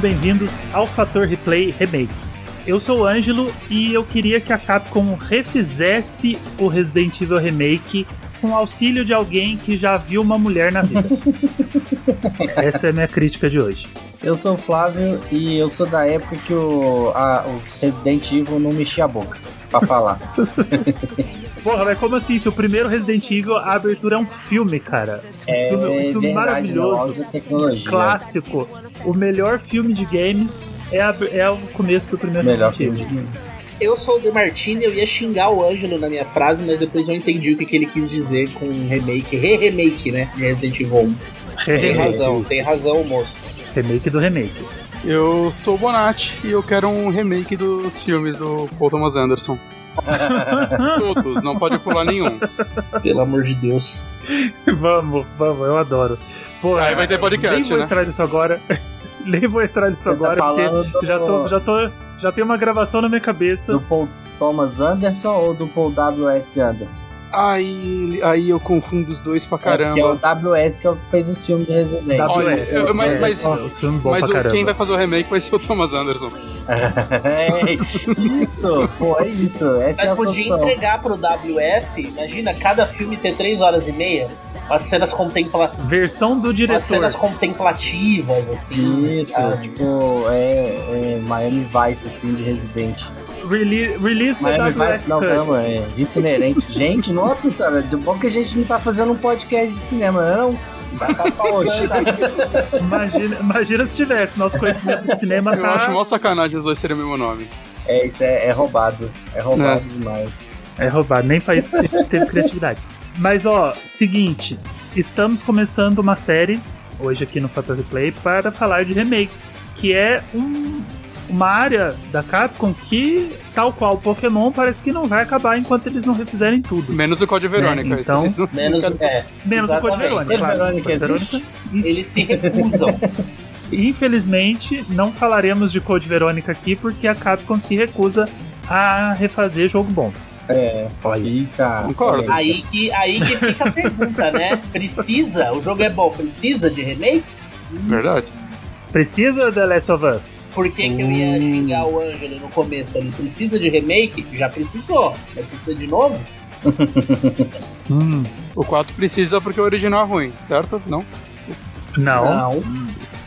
Muito bem-vindos ao Fator Replay Remake. Eu sou o Ângelo e eu queria que a Capcom refizesse o Resident Evil Remake com auxílio de alguém que já viu uma mulher na vida. Essa é a minha crítica de hoje. Eu sou o Flávio e eu sou da época que o, a, os Resident Evil não mexiam a boca pra falar. Porra, mas como assim? Se o primeiro Resident Evil, a abertura é um filme, cara. Um É filme, um filme verdade, maravilhoso. clássico. O melhor filme de games é, a- é o começo do primeiro Melhor Resident filme Evil. de games. Eu sou o De Martini, eu ia xingar o Ângelo na minha frase, mas depois eu entendi o que, que ele quis dizer com remake, re-remake, né? De Resident Evil 1. Tem razão, tem razão, moço. Remake do remake. Eu sou o Bonatti e eu quero um remake dos filmes do Paul Thomas Anderson. Todos, não pode pular nenhum. Pelo amor de Deus. vamos, vamos, eu adoro. Pô, Aí vai ter podcast, nem vou né? entrar nisso agora. nem vou entrar nisso Você tá agora, falando porque do- já tô, já tô. Já tem uma gravação na minha cabeça. Do Paul Thomas Anderson ou do Paul W.S. Anderson? Aí, aí eu confundo os dois pra É, que é o caramba. W.S. que é o que fez os filmes de Resident Evil. Olha, eu- mas- é, mas- ó, os filmes bons Mas pra caramba. quem vai fazer o remake vai ser o Thomas Anderson. é, isso, pô, é isso. Essa é a Mas podia solução. entregar pro WS, imagina, cada filme ter 3 horas e meia, as cenas contempla... Versão do As diretor. cenas contemplativas, assim. Isso, sabe? tipo, é, é Miami Vice, assim, de Resident. Rele release Miami Vice não, calma, é vício inerente. Gente, nossa senhora, do bom que a gente não tá fazendo um podcast de cinema, né, não? Vai pra Poxa. Imagina, imagina se tivesse. Nosso conhecimento de cinema Eu tá. acho mó sacanagem os dois terem o mesmo nome. É, isso é, é roubado. É roubado demais. É roubado, nem faz teve criatividade. Mas ó, seguinte, estamos começando uma série hoje aqui no Fator Replay para falar de remakes, que é um- uma área da Capcom que, tal qual Pokémon, parece que não vai acabar enquanto eles não refizerem tudo. Menos o Code Verônica. É, então- Menos, é, Menos o Code. Verônica. Claro. Verônica existe? eles se recusam. Infelizmente, não falaremos de Code Verônica aqui porque a Capcom se recusa a refazer jogo bom. É, Olha, eita. Concordo. aí. Aí que, aí que fica a pergunta, né? Precisa, o jogo é bom, precisa de remake? Verdade. precisa The Last of Us? Por que, que eu ia Hum. xingar o Ângelo no começo ali? Precisa de remake? Já precisou. Mas precisa de novo? Hum, O 4 precisa porque o original é ruim, certo? Não? não.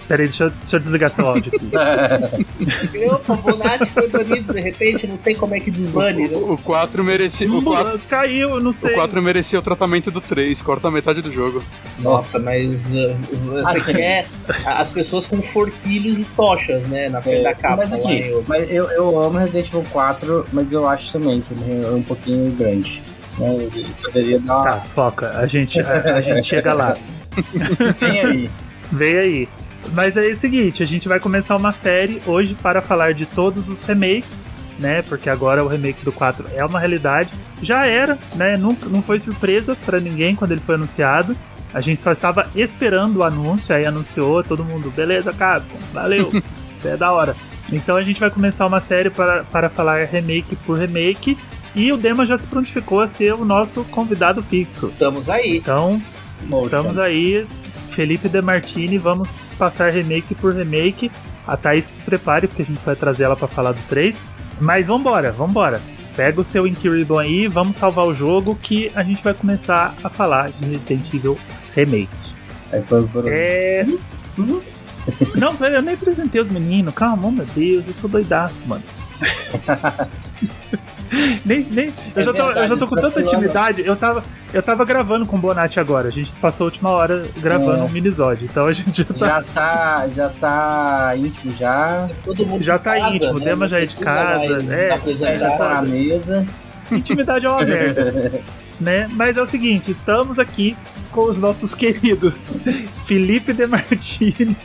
Peraí, deixa eu, deixa eu desligar seu áudio aqui. Eu, o Bonatti foi banido de repente, não sei como é que desbane. né? O 4 merecia. O 4, Caiu, não o sei. 4 merecia o tratamento do 3, corta a metade do jogo. Nossa, mas uh, você Assim. quer as pessoas com forquilhos e tochas, né? Na frente da capa. mas aqui, eu- mas eu, eu amo Resident Evil 4, mas eu acho também que ele é um pouquinho grande. Né? Ele poderia dar uma. Tá, foca. A gente, a, a gente chega lá. Vem aí. Vem aí. Mas é o seguinte, a gente vai começar uma série hoje para falar de todos os remakes, né? Porque agora o remake do 4 é uma realidade. Já era, né? Não, não foi surpresa para ninguém quando ele foi anunciado. A gente só estava esperando o anúncio, aí anunciou, todo mundo, beleza, Capcom, valeu, isso é da hora. Então a gente vai começar uma série para, para falar remake por remake. E o Dema já se prontificou a ser o nosso convidado fixo. Estamos aí. Então, Poxa. estamos aí, Felipe De Martini, vamos passar remake por remake. A Thaís que se prepare, porque a gente vai trazer ela pra falar do 3. Mas vambora, vambora. Pega o seu Inky Ribbon aí, vamos salvar o jogo que a gente vai começar a falar de Resident Evil Remake. Aí barulhos. É. Não, velho, eu nem apresentei os meninos. Calma, meu Deus, eu tô doidaço, mano. nem, nem, eu, É já tô, eu verdade, já tô com tá tanta intimidade. Eu tava, eu tava gravando com o Bonatti agora. A gente passou a última hora gravando É. um minisódio. Então a gente já tá, Já tá, já tá íntimo já. Todo mundo Já tá casa, íntimo, o né? Dema Não já é de precisa casa, mais é, apresentar. É, já tá na mesa. Intimidade é uma merda. né? Mas é o seguinte, estamos aqui com os nossos queridos Felipe De Martini.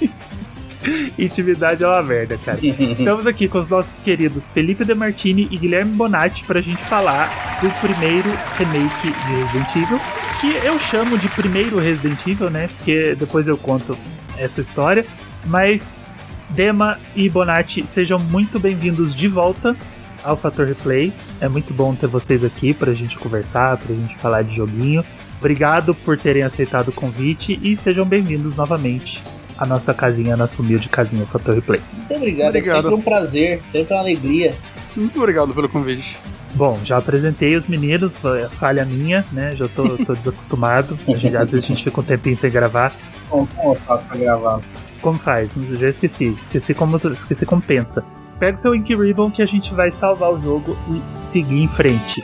Intimidade é uma merda, cara. Estamos aqui com os nossos queridos Felipe De Martini e Guilherme Bonatti pra gente falar do primeiro remake de Resident Evil, que eu chamo de primeiro Resident Evil, né? Porque depois eu conto essa história. Mas Dema e Bonatti, sejam muito bem-vindos de volta ao Fator Replay. É muito bom ter vocês aqui pra gente conversar, pra gente falar de joguinho. Obrigado por terem aceitado o convite e sejam bem-vindos novamente a nossa casinha, a nossa humilde casinha Fator Replay. Muito obrigado, Obrigado. é sempre um prazer, sempre uma alegria. Muito obrigado pelo convite. Bom, já apresentei os meninos, foi falha minha, né? Já tô, tô desacostumado. Gente- às vezes a gente fica um tempinho sem gravar. Como, como eu faço pra gravar? Como faz? Já esqueci. Esqueci como, esqueci como pensa. Pega o seu Ink Ribbon que a gente vai salvar o jogo e seguir em frente.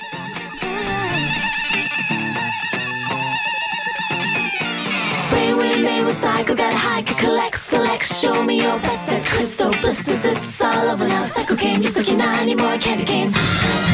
May recycle, got high, can collect, select. Show me your best at crystal blisters. It's all over now. Psycho game, you suck your nine anymore candy canes.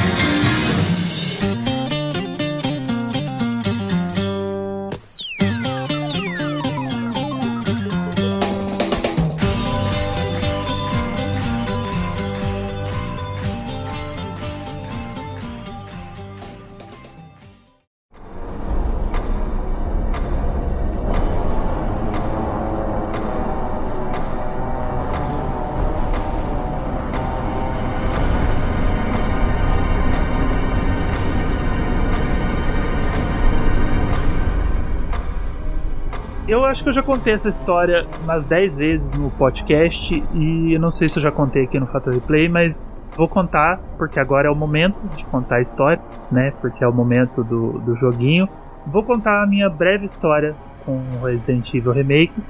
Acho que eu já contei essa história umas 10 vezes no podcast e não sei se eu já contei aqui no Fator Replay, mas vou contar porque agora é o momento de contar a história, né? Porque é o momento do, do joguinho. Vou contar a minha breve história com o Resident Evil Remake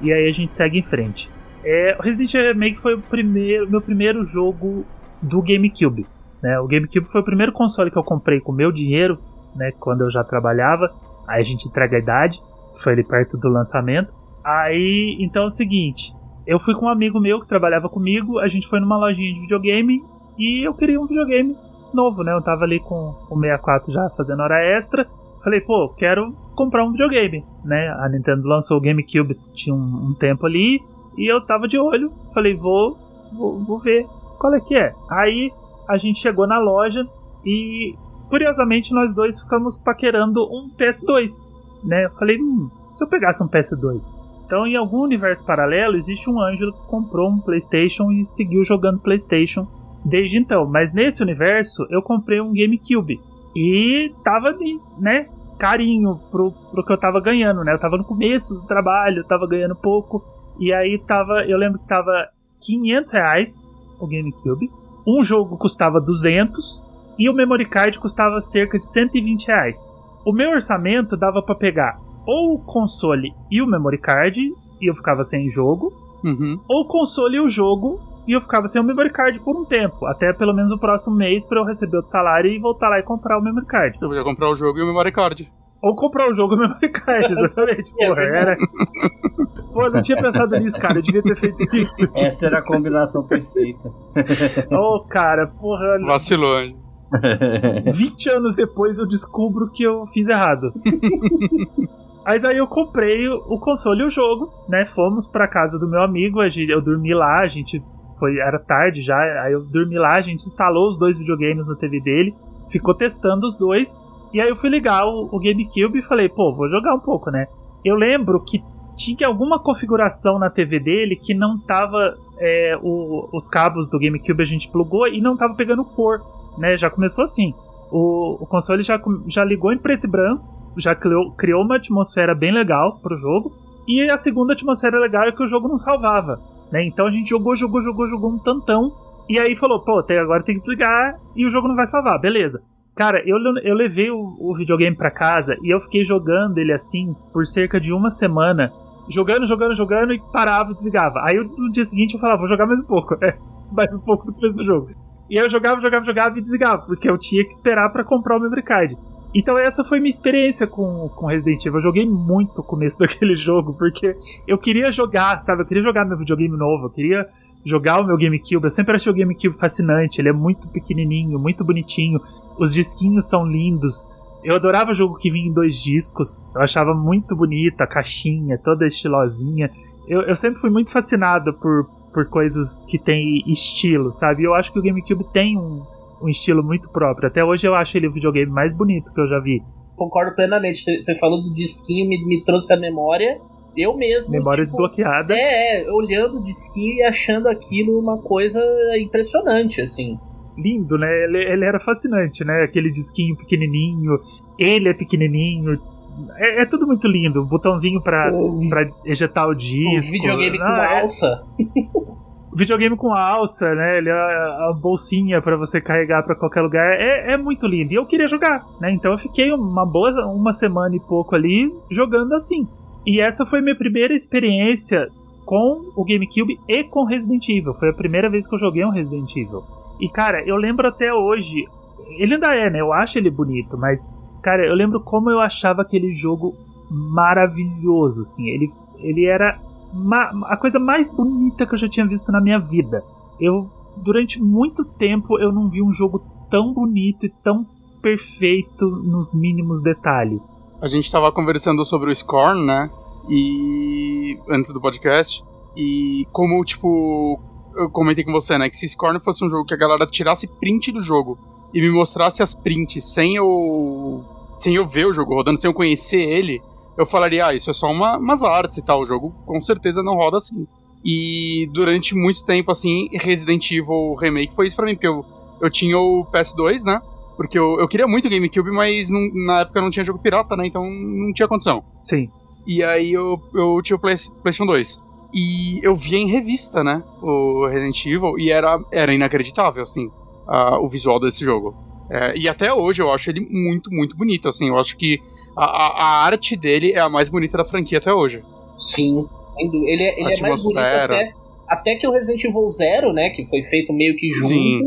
e aí a gente segue em frente. É, o Resident Evil Remake foi o primeiro, meu primeiro jogo do GameCube. Né? O GameCube foi o primeiro console que eu comprei com meu dinheiro, né? Quando eu já trabalhava. Aí a gente entrega a idade foi ali perto do lançamento. Aí, então é o seguinte, eu fui com um amigo meu que trabalhava comigo, a gente foi numa lojinha de videogame e eu queria um videogame novo, né? Eu tava ali com o 64 já fazendo hora extra. Falei, pô, quero comprar um videogame, né? A Nintendo lançou o GameCube, tinha um, um tempo ali, e eu tava de olho. Falei, vou, vou, vou ver qual é que é. Aí a gente chegou na loja e, curiosamente, nós dois ficamos paquerando um PS2 né? Eu falei, hum, se eu pegasse um PS2? Então, em algum universo paralelo, existe um Ângelo que comprou um PlayStation e seguiu jogando PlayStation desde então. Mas nesse universo, eu comprei um GameCube e tava de, né, carinho pro, pro que eu tava ganhando, né? Eu tava no começo do trabalho, tava ganhando pouco e aí tava, eu lembro que tava 500 reais o GameCube, um jogo custava 200 e o memory card custava cerca de 120 reais. O meu orçamento dava pra pegar ou o console e o memory card e eu ficava sem jogo, Uhum. ou o console e o jogo e eu ficava sem o memory card por um tempo, até pelo menos o próximo mês pra eu receber outro salário e voltar lá e comprar o memory card. Você podia comprar o jogo e o memory card. Ou comprar o jogo e o memory card, exatamente. É Porra, era. Pô, eu não tinha pensado nisso, cara. Eu devia ter feito isso. Essa era a combinação perfeita. Ô, cara, porra. Vacilou, hein? 20 anos depois eu descubro que eu fiz errado. Mas aí eu comprei o console e o jogo, né? Fomos pra casa do meu amigo, a gente, eu dormi lá, a gente foi era tarde já, aí eu dormi lá, a gente instalou os dois videogames na TV dele, ficou testando os dois, e aí eu fui ligar o, o GameCube e falei, pô, vou jogar um pouco, né? Eu lembro que tinha alguma configuração na TV dele que não tava é, o- os cabos do GameCube a gente plugou e não tava pegando cor, né? Já começou assim. O, o console já, já ligou em preto e branco, já criou, criou uma atmosfera bem legal pro jogo. E a segunda atmosfera legal é que o jogo não salvava, né? Então a gente jogou, jogou, jogou, jogou um tantão. E aí falou, pô, até agora tem que desligar e o jogo não vai salvar, beleza. Cara, eu, eu levei o, o videogame pra casa e eu fiquei jogando ele assim por cerca de uma semana. Jogando, jogando, jogando e parava e desligava. Aí no dia seguinte eu falava, vou jogar mais um pouco. É, mais um pouco do começo do jogo. E eu jogava, jogava, jogava e desligava, porque eu tinha que esperar pra comprar o memory card. Então essa foi minha experiência com, com Resident Evil. Eu joguei muito o começo daquele jogo, porque eu queria jogar, sabe? Eu queria jogar meu videogame novo, eu queria jogar o meu GameCube. Eu sempre achei o GameCube fascinante, ele é muito pequenininho, muito bonitinho. Os disquinhos são lindos. Eu adorava jogo que vinha em dois discos. Eu achava muito bonita a caixinha, toda estilosinha. Eu, eu sempre fui muito fascinado por, por coisas que têm estilo, sabe? Eu acho que o GameCube tem um, um estilo muito próprio. Até hoje eu acho ele o videogame mais bonito que eu já vi. Concordo plenamente. Você- Você falou do disquinho, me, me trouxe a memória. Eu mesmo. Memória tipo, desbloqueada. É, é, olhando o disquinho e achando aquilo uma coisa impressionante, assim. Lindo, né? Ele, ele era fascinante, né? Aquele disquinho pequenininho. Ele é pequenininho. É, é tudo muito lindo. Botãozinho pra, O- pra ejetar o Um disco. videogame com Ah, é- alça. videogame com alça, né? Ele é a, bolsinha pra você carregar pra qualquer lugar. É, é muito lindo. E eu queria jogar, né? Então eu fiquei uma boa uma semana e pouco ali jogando assim. E essa foi minha primeira experiência com o GameCube e com Resident Evil. Foi a primeira vez que eu joguei um Resident Evil. E cara, eu lembro até hoje. Ele ainda é, né? Eu acho ele bonito, mas cara, eu lembro como eu achava aquele jogo maravilhoso, assim. Ele, ele era a coisa mais bonita que eu já tinha visto na minha vida. Eu, durante muito tempo, eu não vi um jogo tão bonito e tão perfeito nos mínimos detalhes. A gente tava conversando sobre o Scorn, né? E. antes do podcast. E como, tipo. Eu comentei com você, né? Que se Scorn fosse um jogo que a galera tirasse print do jogo e me mostrasse as prints sem eu. sem eu ver o jogo rodando, sem eu conhecer ele, eu falaria, ah, isso é só uma, umas artes e tal. O jogo com certeza não roda assim. E durante muito tempo, assim, Resident Evil Remake foi isso pra mim, porque eu, eu tinha o PS2, né? Porque eu, eu queria muito o GameCube, mas não- na época não tinha jogo pirata, né? Então não tinha condição. Sim. E aí eu, eu tinha o Play, PlayStation 2. E eu via em revista, né? O Resident Evil, e era, era inacreditável, assim, a- o visual desse jogo. É, e até hoje eu acho ele muito, muito bonito, assim. Eu acho que a, a- arte dele é a mais bonita da franquia até hoje. Sim. Ele, é- ele é mais bonito até, até que o Resident Evil Zero, né? Que foi feito meio que junto. Sim.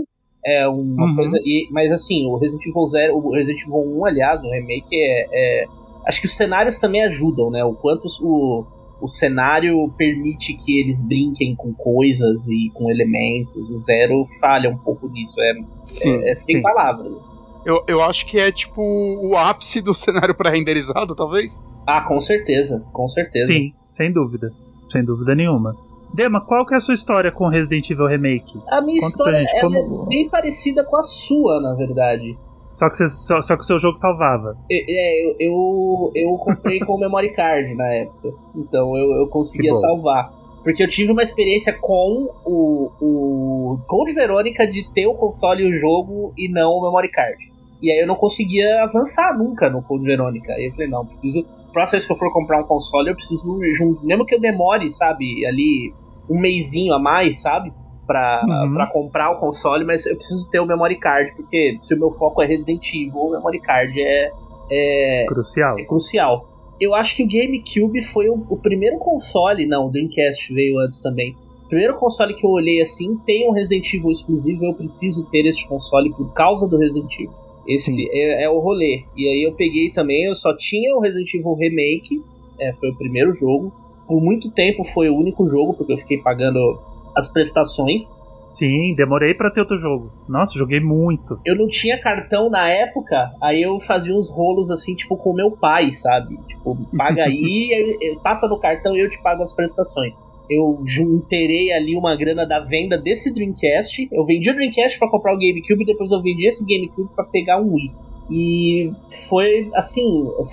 É uma Uhum. coisa. E, mas assim, o Resident Evil Zero, o Resident Evil 1, aliás, o remake é. é- acho que os cenários também ajudam, né? O quanto o, o cenário permite que eles brinquem com coisas e com elementos. O Zero falha um pouco nisso. É, Sim. é sem sim. palavras. Eu, eu acho que é tipo o ápice do cenário pré-renderizado, talvez. Ah, com certeza. Com certeza. Sim, sem dúvida. Sem dúvida nenhuma. Dema, qual que é a sua história com Resident Evil Remake? A minha Conta história gente, ela como- é bem parecida com a sua, na verdade. Só que, você, só, só que o seu jogo salvava. É, eu, eu, eu comprei com o memory card na época. Então eu, eu conseguia salvar. Porque eu tive uma experiência com o, o Code Verônica de ter o console e o jogo e não o memory card. E aí eu não conseguia avançar nunca no Code Verônica. Aí eu falei, não, preciso. Próxima vez que eu for comprar um console, eu preciso. jun- Mesmo que eu demore, sabe, ali um mêsinho a mais, sabe? Pra, Uhum. pra comprar o console, mas eu preciso ter o memory card, porque se o meu foco é Resident Evil, o memory card é, é, Crucial. é crucial. Eu acho que o GameCube foi o, o primeiro console, não, o Dreamcast veio antes também. O primeiro console que eu olhei assim, tem um Resident Evil exclusivo, eu preciso ter este console por causa do Resident Evil. Esse é, é o rolê. E aí eu peguei também, eu só tinha o Resident Evil Remake, é, foi o primeiro jogo. Por muito tempo foi o único jogo, porque eu fiquei pagando as prestações. Sim, demorei pra ter outro jogo. Nossa, joguei muito. eu não tinha cartão na época, aí eu fazia uns rolos assim, tipo, com meu pai, sabe? Tipo, paga aí, passa no cartão e eu te pago as prestações. Eu junterei ali uma grana da venda desse Dreamcast. Eu vendi o Dreamcast pra comprar o GameCube e depois eu vendi esse GameCube pra pegar um Wii. E foi assim,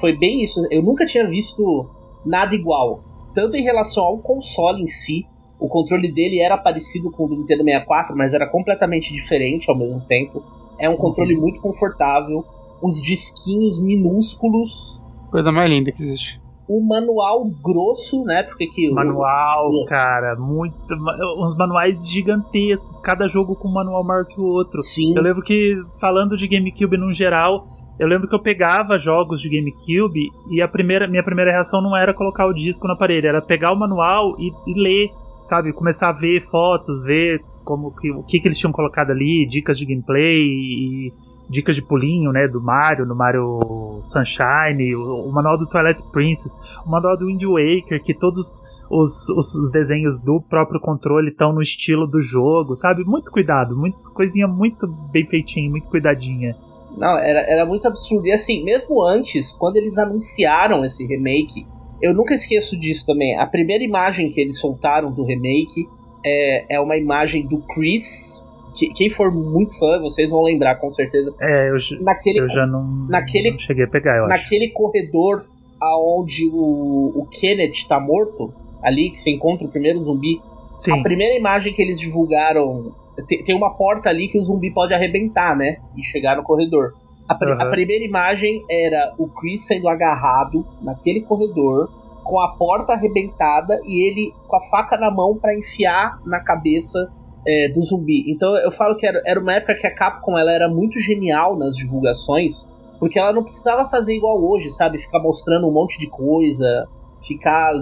foi bem isso. Eu nunca tinha visto nada igual. Tanto em relação ao console em si, o controle dele era parecido com o do Nintendo 64, mas era completamente diferente ao mesmo tempo. É um controle muito confortável, os disquinhos minúsculos, Coisa mais linda que existe. o manual grosso, né? Porque que o- Manual, o- cara, muito. Uns manuais gigantescos, cada jogo com um manual maior que o outro. Sim, Eu lembro que, falando de GameCube no geral, eu lembro que eu pegava jogos de GameCube e a primeira, minha primeira reação não era colocar o disco no aparelho, era pegar o manual e, e ler, sabe? Começar a ver fotos, ver como que, o que, que eles tinham colocado ali, dicas de gameplay e dicas de pulinho, né? Do Mario, no Mario Sunshine, o, o manual do Twilight Princess, o manual do Wind Waker, que todos os, os desenhos do próprio controle estão no estilo do jogo, sabe? Muito cuidado, muito, coisinha muito bem feitinha, muito cuidadinha. Não, era, era muito absurdo. E assim, mesmo antes, quando eles anunciaram esse remake, eu nunca esqueço disso também. A primeira imagem que eles soltaram do remake é, é uma imagem do Chris. Que, quem for muito fã, vocês vão lembrar com certeza. É, eu, Naquele, eu já não, naquele- não cheguei a pegar, eu acho. naquele corredor aonde o, o Kenneth tá morto, ali que você encontra o primeiro zumbi. Sim, A primeira imagem que eles divulgaram. Tem, tem uma porta ali que o zumbi pode arrebentar, né? E chegar no corredor. A, pri- a Aham. primeira imagem era o Chris sendo agarrado naquele corredor, com a porta arrebentada e ele com a faca na mão pra enfiar na cabeça é, do zumbi. Então eu falo que era, era uma época que a Capcom ela era muito genial nas divulgações, porque ela não precisava fazer igual hoje, sabe? Ficar mostrando um monte de coisa, ficar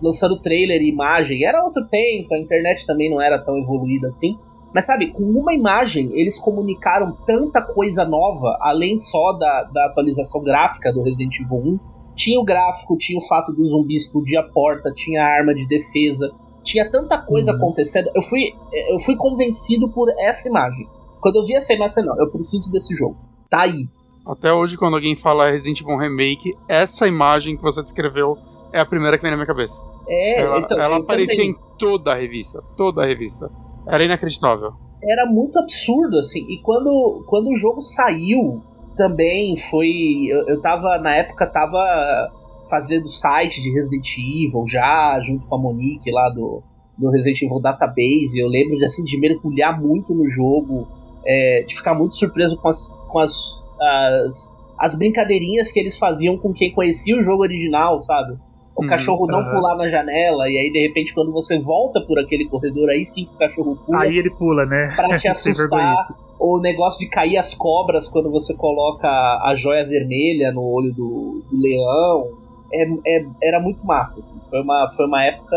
lançando trailer e imagem. Era outro tempo, a internet também não era tão evoluída assim. Mas sabe, com uma imagem eles comunicaram tanta coisa nova, além só da, da atualização gráfica do Resident Evil 1. Tinha o gráfico, tinha o fato do zumbi explodir a porta, tinha a arma de defesa, tinha tanta coisa Uhum. acontecendo. Eu fui, eu fui convencido por essa imagem. Quando eu vi essa imagem, eu falei, não, eu preciso desse jogo. Tá aí. Até hoje, quando alguém fala Resident Evil Remake, essa imagem que você descreveu é a primeira que vem na minha cabeça. É, ela então, ela aparecia também. em toda a revista. Toda a revista. Era inacreditável. era muito absurdo, assim. E quando, quando o jogo saiu, também foi. Eu, eu tava, na época, tava fazendo site de Resident Evil já, junto com a Monique lá do, do Resident Evil Database. Eu lembro de, assim, de mergulhar muito no jogo, é, de ficar muito surpreso com as. Com as, as as brincadeirinhas que eles faziam com quem conhecia o jogo original, sabe? O Uhum, cachorro não pular na janela, e aí de repente quando você volta por aquele corredor, aí sim que o cachorro pula Aí ele pula, né? pra te assustar. o negócio de cair as cobras quando você coloca a joia vermelha no olho do, do leão. É, é- era muito massa, assim. Foi uma, foi uma época.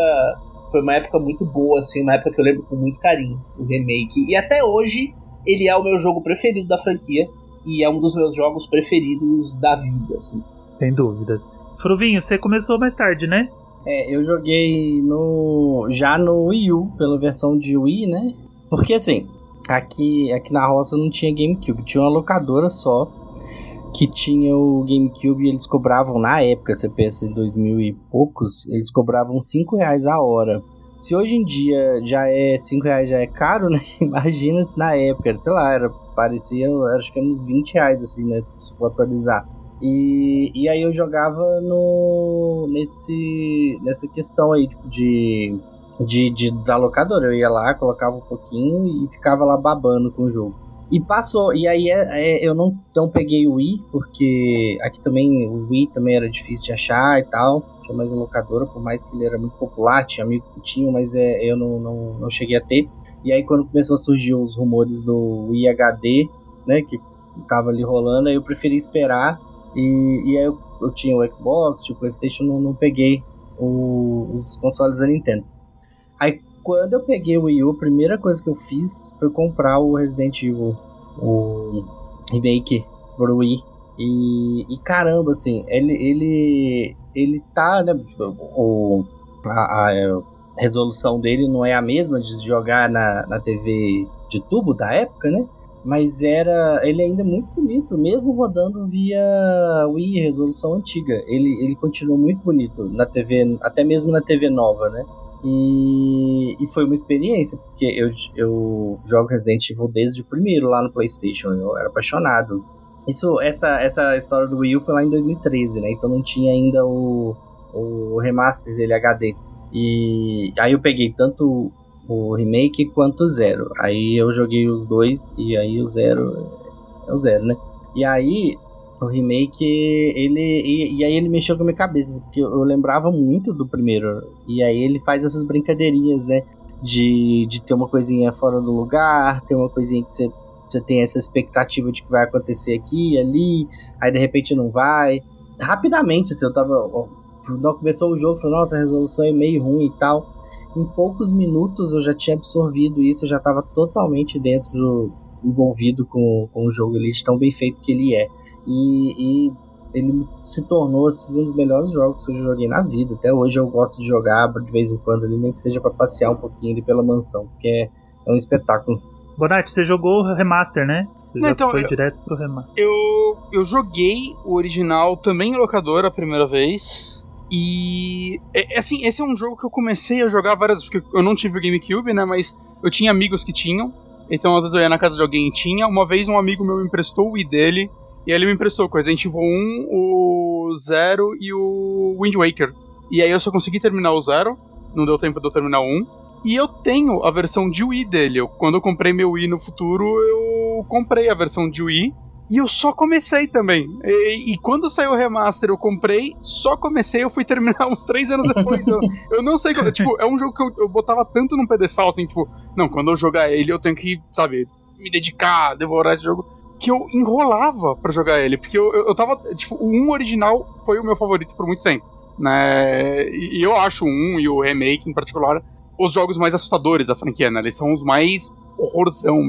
Foi uma época muito boa, assim, uma época que eu lembro com muito carinho, o remake. E até hoje, ele é o meu jogo preferido da franquia. E é um dos meus jogos preferidos da vida, assim. Sem dúvida. Fruvinho, você começou mais tarde, né? É, eu joguei no já no Wii U, pela versão de Wii, né? Porque assim, aqui, aqui na roça não tinha GameCube, tinha uma locadora só que tinha o GameCube e eles cobravam na época, você pensa em 2000 e poucos, eles cobravam 5 reais a hora. Se hoje em dia já é 5 reais já é caro, né? Imagina se na época, sei lá, era, parecia, acho que era uns 20 reais assim, né? Se for atualizar. E, e aí eu jogava no nesse nessa questão aí tipo, de, de, de da locadora. Eu ia lá, colocava um pouquinho e ficava lá babando com o jogo. E passou, e aí é, é, eu não, não peguei o Wii, porque aqui também o Wii também era difícil de achar e tal. Tinha mais uma locadora, por mais que ele era muito popular, tinha amigos que tinham, mas é, eu não, não, não cheguei a ter. E aí quando começou a surgir os rumores do Wii HD, né, que tava ali rolando, aí eu preferi esperar e, e aí eu, eu tinha o Xbox, o Playstation, não, não peguei o- os consoles da Nintendo. Aí quando eu peguei o Wii U, a primeira coisa que eu fiz foi comprar o Resident Evil, o remake pro Wii. E, e caramba, assim, ele, ele, ele tá, né, o, a, a resolução dele não é a mesma de jogar na, na TV de tubo da época, né? Mas era. Ele ainda é muito bonito, mesmo rodando via Wii, resolução antiga. Ele, ele continua muito bonito na TV, até mesmo na TV nova, né? E, e foi uma experiência, porque eu, eu jogo Resident Evil desde o primeiro lá no PlayStation. Eu era apaixonado. Isso, essa, essa história do Wii U foi lá em 2013, né? Então não tinha ainda o, o remaster dele HD. E aí eu peguei tanto o remake quanto o zero. Aí eu joguei os dois e aí o zero é o zero, né? E aí o remake, ele. E, e aí ele mexeu com a minha cabeça, porque eu lembrava muito do primeiro. E aí ele faz essas brincadeirinhas, né? De, de ter uma coisinha fora do lugar, ter uma coisinha que você, você tem essa expectativa de que vai acontecer aqui ali, aí de repente não vai. Rapidamente, assim, eu tava. Quando começou o jogo, eu falei, nossa, a resolução é meio ruim e tal. Em poucos minutos eu já tinha absorvido isso, eu já estava totalmente dentro do, envolvido com, com o jogo ali, de tão bem feito que ele é. E, e ele se tornou assim, um dos melhores jogos que eu joguei na vida. Até hoje eu gosto de jogar de vez em quando ali, nem que seja para passear um pouquinho ali pela mansão, porque é, é um espetáculo. Bonatti, você jogou o remaster, né? Você Não, já então, foi eu- direto pro remaster. Eu, eu joguei o original também em locadora a primeira vez. E. É, é assim, esse é um jogo que eu comecei a jogar várias vezes, porque eu não tive o GameCube, né? Mas eu tinha amigos que tinham. Então, às vezes eu ia na casa de alguém e tinha. Uma vez um amigo meu me emprestou o Wii dele. E ele me emprestou com o Resident Evil 1, o Zero e o Wind Waker. E aí eu só consegui terminar o Zero. Não deu tempo de eu terminar o 1. E eu tenho a versão de Wii dele. Eu- quando eu comprei meu Wii no futuro, eu comprei a versão de Wii. E eu só comecei também. E, e, quando saiu o remaster, eu comprei, só comecei, eu fui terminar uns três anos depois. eu, eu, não sei. Tipo, é um jogo que eu, eu botava tanto num pedestal, assim, tipo, não, quando eu jogar ele, eu tenho que, sabe, me dedicar, devorar esse jogo. Que eu enrolava para jogar ele. Porque eu, eu, eu tava. Tipo, o 1 original foi o meu favorito por muito tempo. Né? E, e eu acho o 1 e o remake em particular os jogos mais assustadores da franquia, né? Eles são os mais horrorzão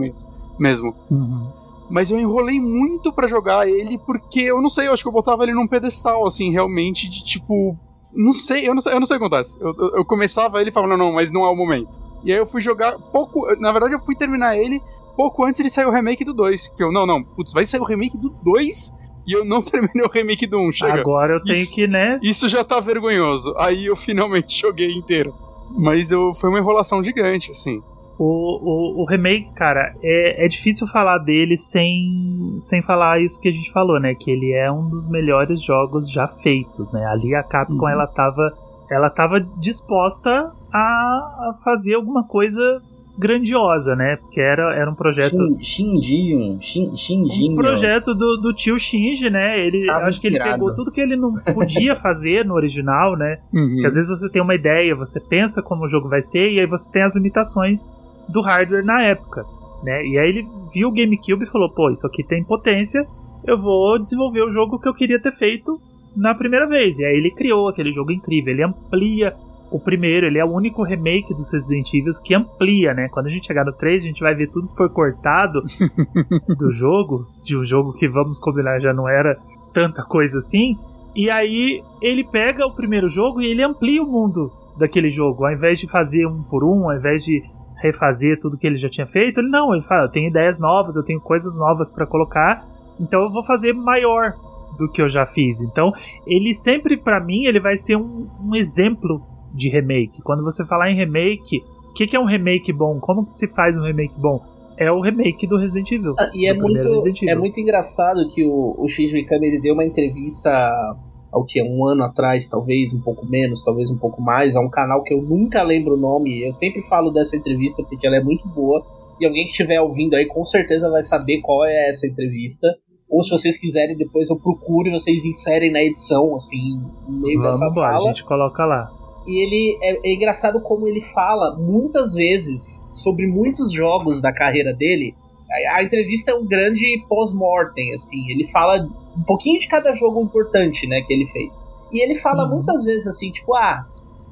mesmo. Uhum. Mas eu enrolei muito para jogar ele porque eu não sei, eu acho que eu botava ele num pedestal, assim, realmente, de tipo. Não sei, eu não sei, eu não sei o que acontece. Eu, eu, eu começava ele e falava, não, não, mas não é o momento. E aí eu fui jogar pouco. Na verdade, eu fui terminar ele pouco antes de sair o remake do 2. Que eu, não, não, putz, vai sair o remake do 2 e eu não terminei o remake do 1. Chega. Agora eu tenho isso, que, né? Isso já tá vergonhoso. Aí eu finalmente joguei inteiro. Mas eu, foi uma enrolação gigante, assim. O, o, o, remake, cara, é, é difícil falar dele sem, sem falar isso que a gente falou, né? Que ele é um dos melhores jogos já feitos, né? Ali a Capcom, uhum. ela tava ela tava disposta a, a fazer alguma coisa grandiosa, né? Porque era, era um projeto. Shinji, Shinji. Um projeto do, do tio Shinji, né? Ele Tava acho inspirado. que ele pegou tudo que ele não podia fazer no original, né? Uhum. Que às vezes você tem uma ideia, você pensa como o jogo vai ser, e aí você tem as limitações do hardware na época, né? E aí ele viu o GameCube e falou: pô, isso aqui tem potência, eu vou desenvolver o jogo que eu queria ter feito na primeira vez. E aí ele criou aquele jogo incrível, ele amplia o primeiro, ele é o único remake dos Resident Evil que amplia, né? Quando a gente chegar no 3, a gente vai ver tudo que foi cortado do jogo, de um jogo que, vamos combinar, já não era tanta coisa assim. E aí ele pega o primeiro jogo e ele amplia o mundo daquele jogo. Ao invés de fazer um por um, ao invés de refazer tudo que ele já tinha feito, ele não, ele fala, eu tenho ideias novas, eu tenho coisas novas para colocar, então eu vou fazer maior do que eu já fiz. Então, ele sempre para mim, ele vai ser um, um exemplo de remake. Quando você falar em remake, o que, que, é um remake bom? Como que se faz um remake bom? É o remake do Resident Evil. Ah, e é muito, é muito engraçado que o, o Shinji Mikami ele deu uma entrevista ao que um ano atrás, talvez um pouco menos, talvez um pouco mais, a um canal que eu nunca lembro o nome. Eu sempre falo dessa entrevista porque ela é muito boa. E alguém que estiver ouvindo aí com certeza vai saber qual é essa entrevista. Ou se vocês quiserem, depois eu procuro e vocês inserem na edição, assim, no meio Vamos dessa lá, fala. A gente coloca lá. E ele é, é, engraçado como ele fala muitas vezes sobre muitos jogos da carreira dele. A, a entrevista é um grande pós-mortem, assim. Ele fala um pouquinho de cada jogo importante, né, que ele fez. E ele fala uhum. muitas vezes assim, tipo, ah,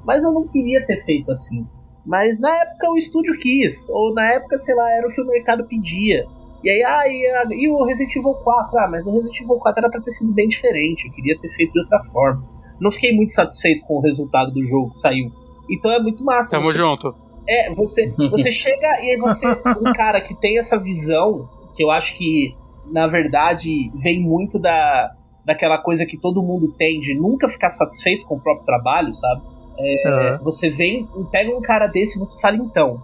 mas eu não queria ter feito assim. Mas na época o estúdio quis, ou na época, sei lá, era o que o mercado pedia. E aí, ah, e, e o Resident Evil 4? Ah, mas o Resident Evil 4 era pra ter sido bem diferente, eu queria ter feito de outra forma não fiquei muito satisfeito com o resultado do jogo que saiu. Então é muito massa. Tamo você, junto. É, você, você chega e aí você. Um cara que tem essa visão, que eu acho que, na verdade, vem muito da, daquela coisa que todo mundo tem de nunca ficar satisfeito com o próprio trabalho, sabe? É, uhum. Você vem, pega um cara desse e você fala, então,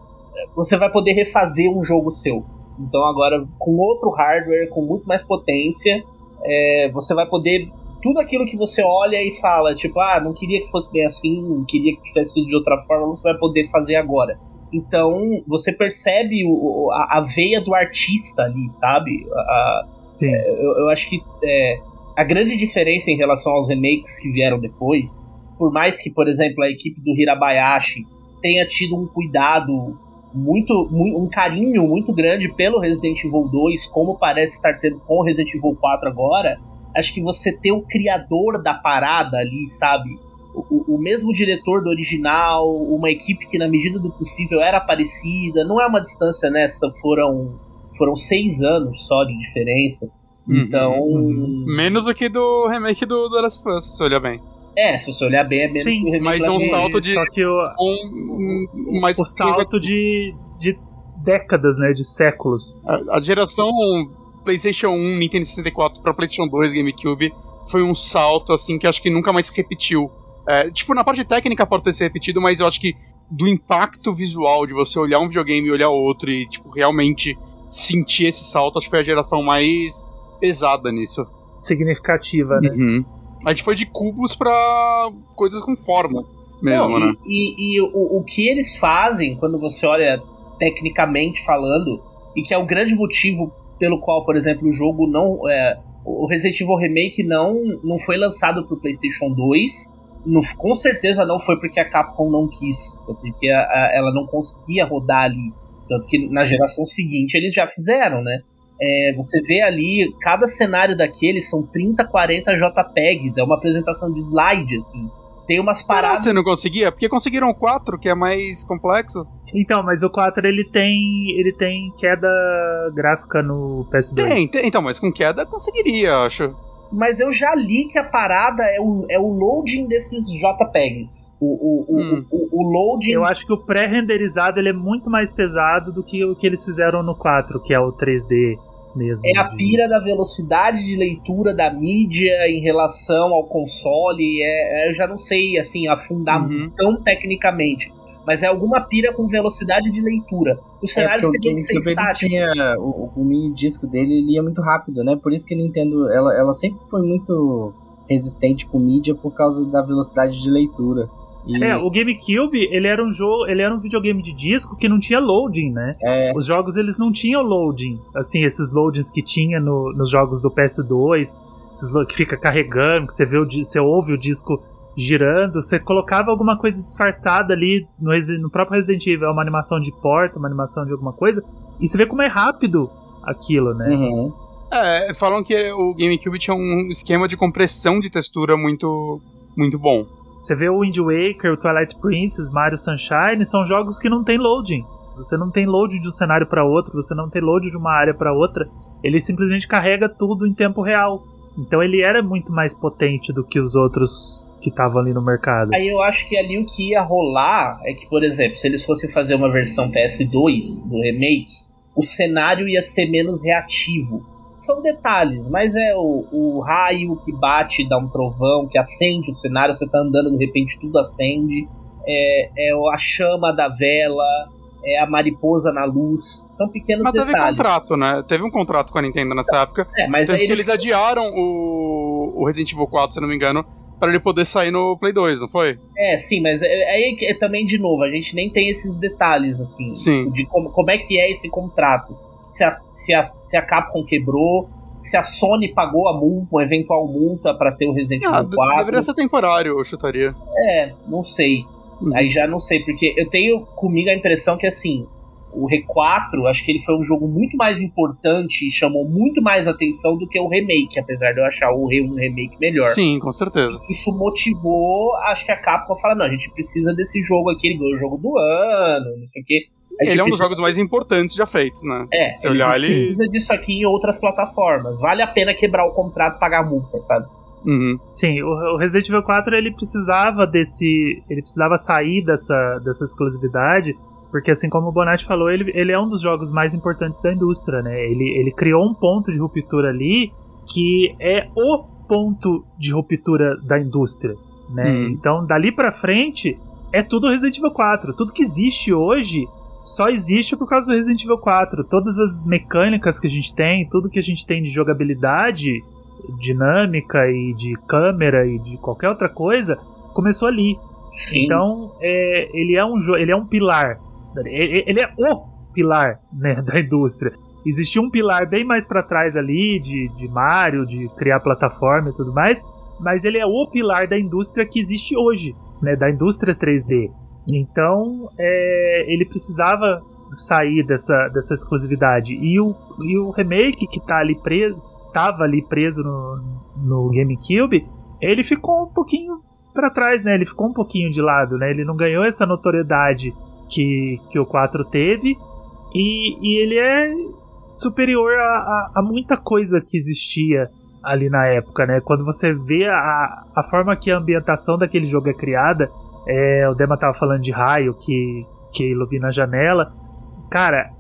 você vai poder refazer um jogo seu. Então agora, com outro hardware, com muito mais potência, é, você vai poder tudo aquilo que você olha e fala, tipo, ah, não queria que fosse bem assim, não queria que tivesse sido de outra forma, você vai poder fazer agora. Então, você percebe o, a, a, veia do artista ali, sabe? A, Sim. É, eu, eu, acho que é, a grande diferença em relação aos remakes que vieram depois, por mais que, por exemplo, a equipe do Hirabayashi tenha tido um cuidado muito, muito, um carinho muito grande pelo Resident Evil 2, como parece estar tendo com o Resident Evil 4 agora, acho que você ter o criador da parada ali, sabe? O, o, mesmo diretor do original, uma equipe que na medida do possível era parecida, não é uma distância nessa, foram, foram seis anos só de diferença. Uhum, então. Uhum. Menos do que do remake do, do Last of Us, se você olhar bem. É, se você olhar bem, é menos Sim, que o remake mas um salto de. Só que o, um, um, mais o salto de, de décadas, né? De séculos. A, a geração PlayStation 1, Nintendo 64 para PlayStation 2, GameCube, foi um salto assim que acho que nunca mais se repetiu. É, tipo, na parte técnica pode ter se repetido, mas eu acho que do impacto visual de você olhar um videogame e olhar outro e tipo realmente sentir esse salto, acho que foi a geração mais pesada nisso. Significativa, né? Uhum. A gente foi de cubos para coisas com formas mesmo, Não, né? E, e o, o que eles fazem quando você olha tecnicamente falando, e que é o grande motivo pelo qual, por exemplo, o jogo não. É, o Resident Evil Remake não, não foi lançado pro PlayStation 2. No, com certeza não foi porque a Capcom não quis, foi porque a, a, ela não conseguia rodar ali. Tanto que na geração seguinte eles já fizeram, né? É, você vê ali, cada cenário daqueles são 30, 40 JPEGs, é uma apresentação de slide, assim. Tem umas Ah, paradas. você não conseguia? Porque conseguiram o 4, que é mais complexo. Então, mas o 4 ele tem ele tem queda gráfica no PS2. Tem, tem, então, mas com queda conseguiria, acho. Mas eu já li que a parada é o, é o loading desses JPEGs. O, o, o, Hum. o, o loading. Eu acho que o pré-renderizado ele é muito mais pesado do que o que eles fizeram no 4, que é o 3D mesmo. É a pira da velocidade de leitura da mídia em relação ao console. É, é- eu já não sei assim afundar Uhum. tão tecnicamente. Mas é alguma pira com velocidade de leitura. Os É cenários o teriam que ser estáticos. tinha o, o mini disco dele ele ia muito rápido, né? Por isso que a Nintendo ela, ela sempre foi muito resistente com mídia por causa da velocidade de leitura. E, É, o GameCube, ele era um jogo, ele era um videogame de disco que não tinha loading, né? é, Os jogos eles não tinham loading, assim, esses loadings que tinha no- nos jogos do PS2, esses que fica carregando, que você vê o você ouve o disco girando, você colocava alguma coisa disfarçada ali no, no próprio Resident Evil, uma animação de porta, uma animação de alguma coisa, e você vê como é rápido aquilo, né? uhum. É, falam que o GameCube tinha um esquema de compressão de textura muito, muito bom. Você vê o Wind Waker, o Twilight Princess, Mario Sunshine, são jogos que não tem loading. Você não tem loading de um cenário para outro, você não tem loading de uma área para outra. Ele simplesmente carrega tudo em tempo real. Então ele era muito mais potente do que os outros que estavam ali no mercado. Aí eu acho que ali o que ia rolar é que, por exemplo, se eles fossem fazer uma versão PS2 do remake, o cenário ia ser menos reativo. São detalhes, mas é o, o raio que bate, dá um trovão, que acende o cenário, você tá andando, de repente tudo acende. É, é a chama da vela, é a mariposa na luz. São pequenos Mas teve detalhes. contrato, né? Teve um contrato com a Nintendo nessa época. É, mas Tanto aí que eles, eles adiaram o, o Resident Evil 4, se não me engano, pra ele poder sair no Play 2, não foi? É, sim, mas é- aí é, também, de novo, a gente nem tem esses detalhes, assim, Sim. de como, como é que é esse contrato. Se a, se, a, se a Capcom quebrou, se a Sony pagou a multa, uma eventual multa pra ter o Resident Ah, Evil de- 4. deveria ser temporário, eu chutaria. É, não sei. Uhum. Aí já não sei, porque eu tenho comigo a impressão que, assim, o R4, acho que ele foi um jogo muito mais importante e chamou muito mais atenção do que o remake, apesar de eu achar o Re- um remake melhor. Sim, com certeza. isso motivou, acho que a Capcom a falar, não, a gente precisa desse jogo aqui, ele ganhou o jogo do ano, não sei o quê. Gente Ele é um dos precisa- jogos mais importantes já feitos, né? É, Se olhar, ele ele- precisa disso aqui em outras plataformas. Vale a pena quebrar o contrato e pagar a multa, sabe? Uhum. Sim, o Resident Evil 4 ele precisava desse. Ele precisava sair dessa, dessa exclusividade. Porque assim como o Bonatti falou, ele, ele é um dos jogos mais importantes da indústria, né? Ele, ele criou um ponto de ruptura ali que é o ponto de ruptura da indústria, né? Uhum. Então, dali pra frente, é tudo Resident Evil 4. Tudo que existe hoje só existe por causa do Resident Evil 4. Todas as mecânicas que a gente tem, tudo que a gente tem de jogabilidade, dinâmica e de câmera e de qualquer outra coisa, começou ali. Sim. Então, é, ele é um ele é um pilar. Ele, ele é o pilar né, da indústria. Existia um pilar bem mais pra trás ali de, de Mario, de criar plataforma e tudo mais, mas ele é o pilar da indústria que existe hoje, né, da indústria 3D. Então, é, ele precisava sair dessa, dessa exclusividade. E o, e o remake que tá ali preso, tava ali preso no, no GameCube, ele ficou um pouquinho pra trás, né? Ele ficou um pouquinho de lado, né? Ele não ganhou essa notoriedade que, que o 4 teve. E, e ele é superior a, a, a muita coisa que existia ali na época, né? Quando você vê a, a forma que a ambientação daquele jogo é criada, é, o Dema tava falando de raio que, que ilumina a janela. Cara,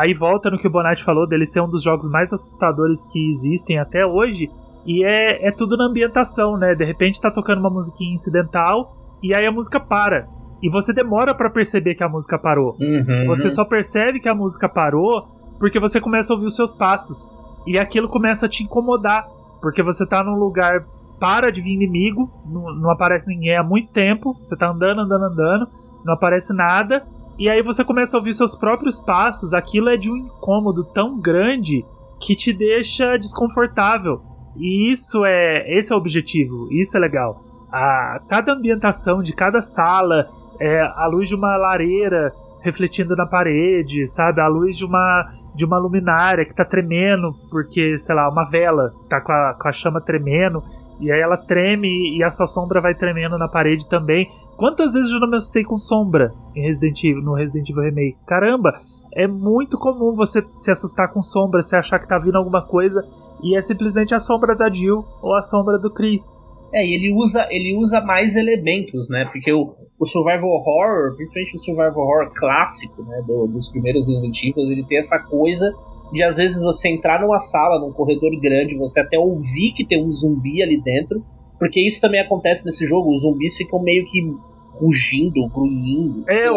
aí volta no que o Bonatti falou dele ser um dos jogos mais assustadores que existem até hoje. E é, é tudo na ambientação, né? De repente tá tocando uma musiquinha incidental e aí a música para. E você demora pra perceber que a música parou. Uhum. Você só percebe que a música parou porque você começa a ouvir os seus passos. E aquilo começa a te incomodar. Porque você tá num lugar, para de vir inimigo, não, não aparece ninguém há muito tempo. Você tá andando, andando, andando, não aparece nada. E aí você começa a ouvir seus próprios passos. Aquilo é de um incômodo tão grande que te deixa desconfortável. E isso é. Esse é o objetivo, isso é legal. A, cada ambientação de cada sala, é, a luz de uma lareira refletindo na parede, sabe? A luz de uma de uma luminária que tá tremendo, porque, sei lá, uma vela tá com a, com a chama tremendo, e aí ela treme e a sua sombra vai tremendo na parede também. Quantas vezes eu não me assustei com sombra em Resident Evil, no Resident Evil Remake? Caramba, é muito comum você se assustar com sombra, você achar que tá vindo alguma coisa e é simplesmente a sombra da Jill ou a sombra do Chris. É, e ele usa, ele usa mais elementos, né? Porque o, o survival horror, principalmente o survival horror clássico, né, do, dos primeiros Resident Evil, ele tem essa coisa de às vezes você entrar numa sala, num corredor grande, você até ouvir que tem um zumbi ali dentro, porque isso também acontece nesse jogo, os zumbis ficam meio que rugindo, grunhindo. É, o,